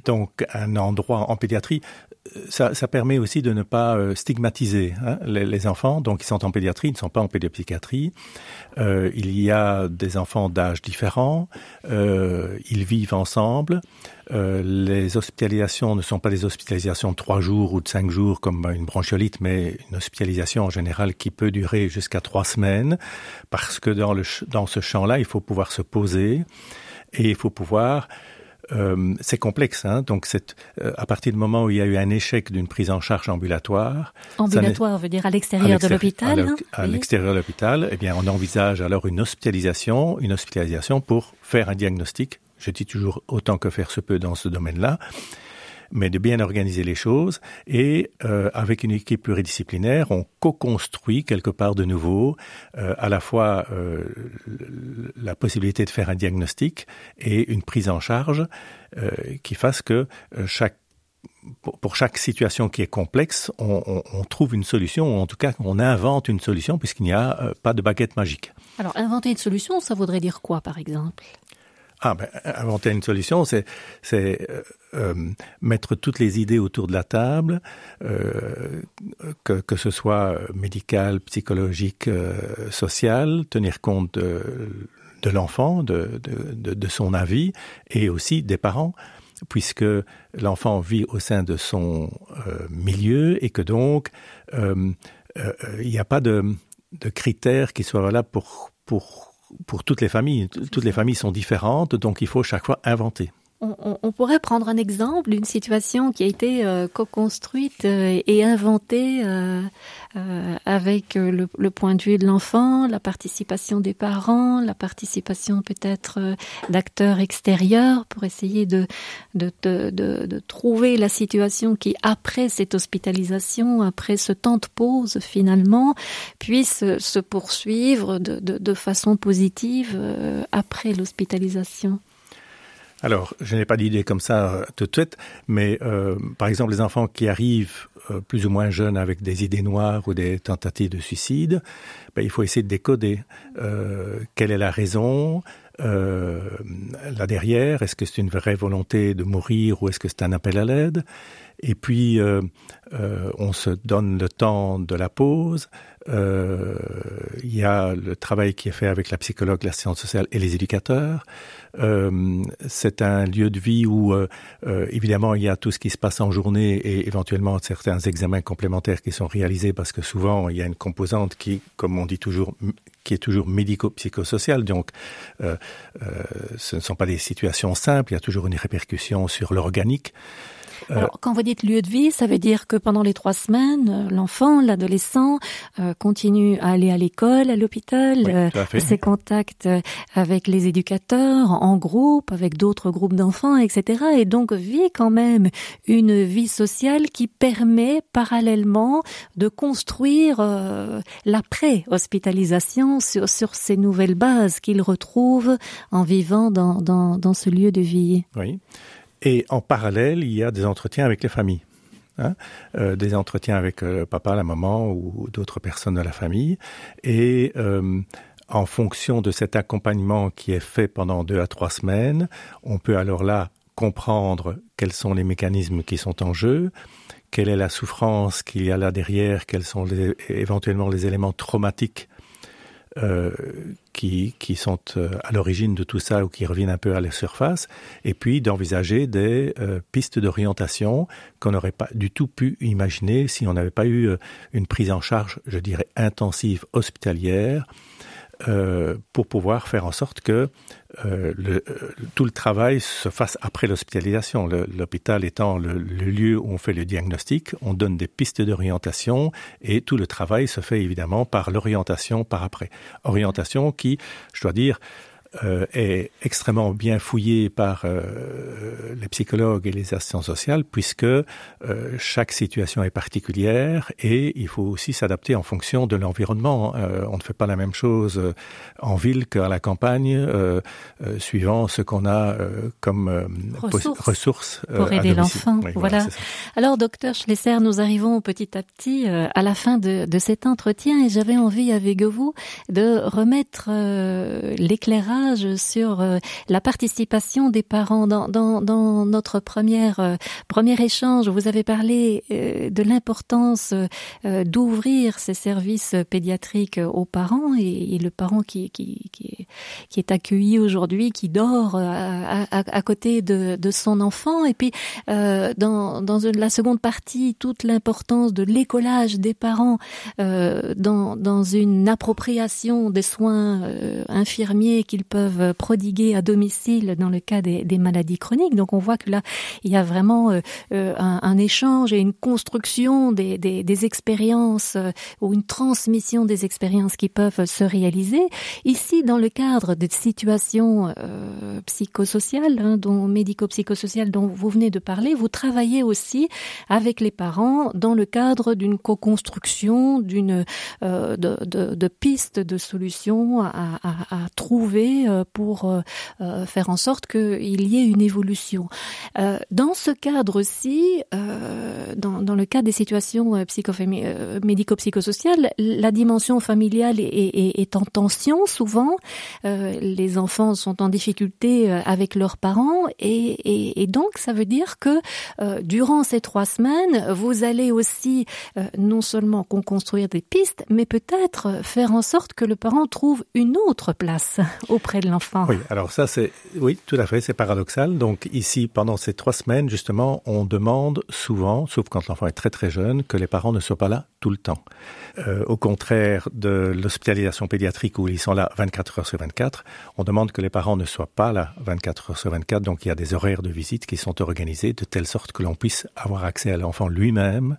donc un endroit en pédiatrie ça, ça permet aussi de ne pas euh, stigmatiser hein, les, les enfants. Donc ils sont en pédiatrie ils ne sont pas en pédopsychiatrie euh, il y a des enfants d'âge différents. Euh, ils vivent ensemble. Euh, les hospitalisations ne sont pas des hospitalisations de trois jours ou de cinq jours comme une bronchiolite mais une hospitalisation en général qui peut durer jusqu'à trois semaines. Parce que dans le dans ce champ là il faut pouvoir se poser et il faut pouvoir euh, c'est complexe. Hein, donc, c'est euh, à partir du moment où il y a eu un échec d'une prise en charge ambulatoire. Ambulatoire veut dire à l'extérieur de l'hôpital. À l'extérieur de l'hôpital, eh bien, on envisage alors une hospitalisation, une hospitalisation pour faire un diagnostic. Je dis toujours autant que faire se peut dans ce domaine-là mais de bien organiser les choses. Et euh, avec une équipe pluridisciplinaire, on co-construit quelque part de nouveau euh, à la fois euh, la possibilité de faire un diagnostic et une prise en charge qui fasse que chaque pour chaque situation qui est complexe, on, on, trouve une solution, ou en tout cas on invente une solution puisqu'il n'y a pas de baguette magique. Alors inventer une solution, ça voudrait dire quoi par exemple? Ah, ben, inventer une solution, c'est euh, euh, mettre toutes les idées autour de la table, euh, que, que, ce soit médical, psychologique, euh, social, tenir compte de, de l'enfant, de, de, de, son avis, et aussi des parents, puisque l'enfant vit au sein de son euh, milieu et que donc euh, il n'y a pas de, de critères qui soient là pour, pour pour toutes les familles. Toutes les familles sont différentes, donc il faut chaque fois inventer. On, pourrait prendre un exemple d'une situation qui a été euh, co-construite euh, et inventée euh, avec le, point de vue de l'enfant, la participation des parents, la participation peut-être d'acteurs extérieurs pour essayer de, de, trouver la situation qui, après cette hospitalisation, après ce temps de pause finalement, puisse se poursuivre de façon positive après l'hospitalisation. Alors, je n'ai pas d'idée comme ça euh, tout de suite, mais euh, par exemple, les enfants qui arrivent euh, plus ou moins jeunes avec des idées noires ou des tentatives de suicide, ben, il faut essayer de décoder euh, quelle est la raison, là derrière, est-ce que c'est une vraie volonté de mourir ou est-ce que c'est un appel à l'aide? Et puis, euh, euh, on se donne le temps de la pause. Euh, il y a le travail qui est fait avec la psychologue, la science sociale et les éducateurs. Euh, c'est un lieu de vie où, euh, euh, évidemment, il y a tout ce qui se passe en journée et éventuellement certains examens complémentaires qui sont réalisés parce que souvent, il y a une composante qui, comme on dit toujours, qui est toujours médico-psychosocial. Donc, ce ne sont pas des situations simples. Il y a toujours une répercussion sur l'organique. Euh, Alors, quand vous dites lieu de vie, ça veut dire que pendant les trois semaines, euh, l'enfant, l'adolescent euh, continue à aller à l'école, à l'hôpital, oui, euh, ses contacts avec les éducateurs, en groupe, avec d'autres groupes d'enfants, etc. Et donc vit quand même une vie sociale qui permet parallèlement de construire euh, l'après-hospitalisation sur, sur ces nouvelles bases qu'il retrouve en vivant dans, dans, dans ce lieu de vie. Oui. Et en parallèle, il y a des entretiens avec les familles. Hein, euh, des entretiens avec euh, papa, la maman ou d'autres personnes de la famille. Et euh, en fonction de cet accompagnement qui est fait pendant deux à trois semaines, on peut alors là comprendre quels sont les mécanismes qui sont en jeu, quelle est la souffrance qu'il y a là derrière, quels sont les, éventuellement les éléments traumatiques euh, qui, qui sont euh, à l'origine de tout ça ou qui reviennent un peu à la surface, et puis d'envisager des euh, pistes d'orientation qu'on n'aurait pas du tout pu imaginer si on n'avait pas eu une prise en charge, je dirais, intensive hospitalière, euh, pour pouvoir faire en sorte que euh, le, euh, tout le travail se fasse après l'hospitalisation. L'hôpital étant le, le lieu où on fait le diagnostic, on donne des pistes d'orientation et tout le travail se fait évidemment par l'orientation par après. Orientation qui, je dois dire, euh, est extrêmement bien fouillé par euh, les psychologues et les assistants sociales puisque euh, chaque situation est particulière et il faut aussi s'adapter en fonction de l'environnement. Euh, on ne fait pas la même chose euh, en ville qu'à la campagne euh, euh, suivant ce qu'on a euh, comme euh, ressources, ressources euh, pour aider l'enfant. Oui, voilà. voilà Alors, docteur Schlesser, nous arrivons petit à petit euh, à la fin de, de cet entretien et j'avais envie avec vous de remettre euh, sur euh, la participation des parents dans, dans, dans notre première premier échange, vous avez parlé de l'importance d'ouvrir ces services pédiatriques aux parents et, le parent qui, qui, qui, qui est accueilli aujourd'hui, qui dort à, à, côté de, de, son enfant. Et puis, dans, dans la seconde partie, toute l'importance de l'écolage des parents dans, dans une appropriation des soins infirmiers qu'ils peuvent prodiguer à domicile dans le cas des, maladies chroniques. Donc on voit que là, il y a vraiment euh, euh, un, un, échange et une construction des, des, des expériences euh, ou une transmission des expériences qui peuvent se réaliser. Ici, dans le cadre de situations euh, psychosociales, hein, dont médico-psychosociales dont vous venez de parler, vous travaillez aussi avec les parents dans le cadre d'une co-construction, d'une de, de, de pistes de solutions à, à, à trouver pour faire en sorte qu'il y ait une évolution. Euh, dans ce cadre-ci, euh, dans, le cas des situations euh, euh, médico-psychosociales, la dimension familiale est, en tension souvent. Euh, les enfants sont en difficulté avec leurs parents et, et donc ça veut dire que durant ces trois semaines, vous allez aussi non seulement construire des pistes, mais peut-être faire en sorte que le parent trouve une autre place auprès de l'enfant. Oui, alors ça c'est oui, tout à fait, c'est paradoxal. Donc ici, pendant ces trois semaines, justement, on demande souvent, sauf quand l'enfant est très très jeune, que les parents ne soient pas là tout le temps. Euh, au contraire de l'hospitalisation pédiatrique où ils sont là 24 heures sur 24, on demande que les parents ne soient pas là 24 heures sur 24. Donc il y a des horaires de visite qui sont organisés de telle sorte que l'on puisse avoir accès à l'enfant lui-même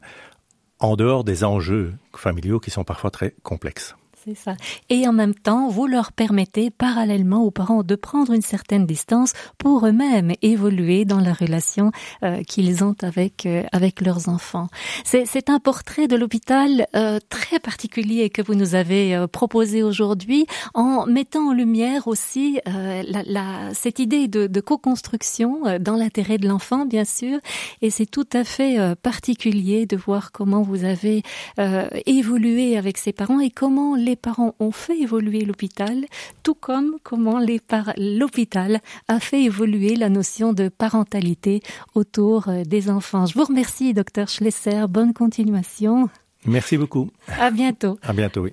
en dehors des enjeux familiaux qui sont parfois très complexes. Et en même temps, vous leur permettez parallèlement aux parents de prendre une certaine distance pour eux-mêmes évoluer dans la relation euh, qu'ils ont avec euh, avec leurs enfants. C'est un portrait de l'hôpital euh, très particulier que vous nous avez euh, proposé aujourd'hui en mettant en lumière aussi euh, la, la, cette idée de, de co-construction euh, dans l'intérêt de l'enfant, bien sûr. Et c'est tout à fait particulier de voir comment vous avez évolué avec ses parents et comment les les parents ont fait évoluer l'hôpital, tout comme comment l'hôpital a fait évoluer la notion de parentalité autour euh, des enfants. Je vous remercie, docteur Schlesser. Bonne continuation. Merci beaucoup. À bientôt. À bientôt, oui.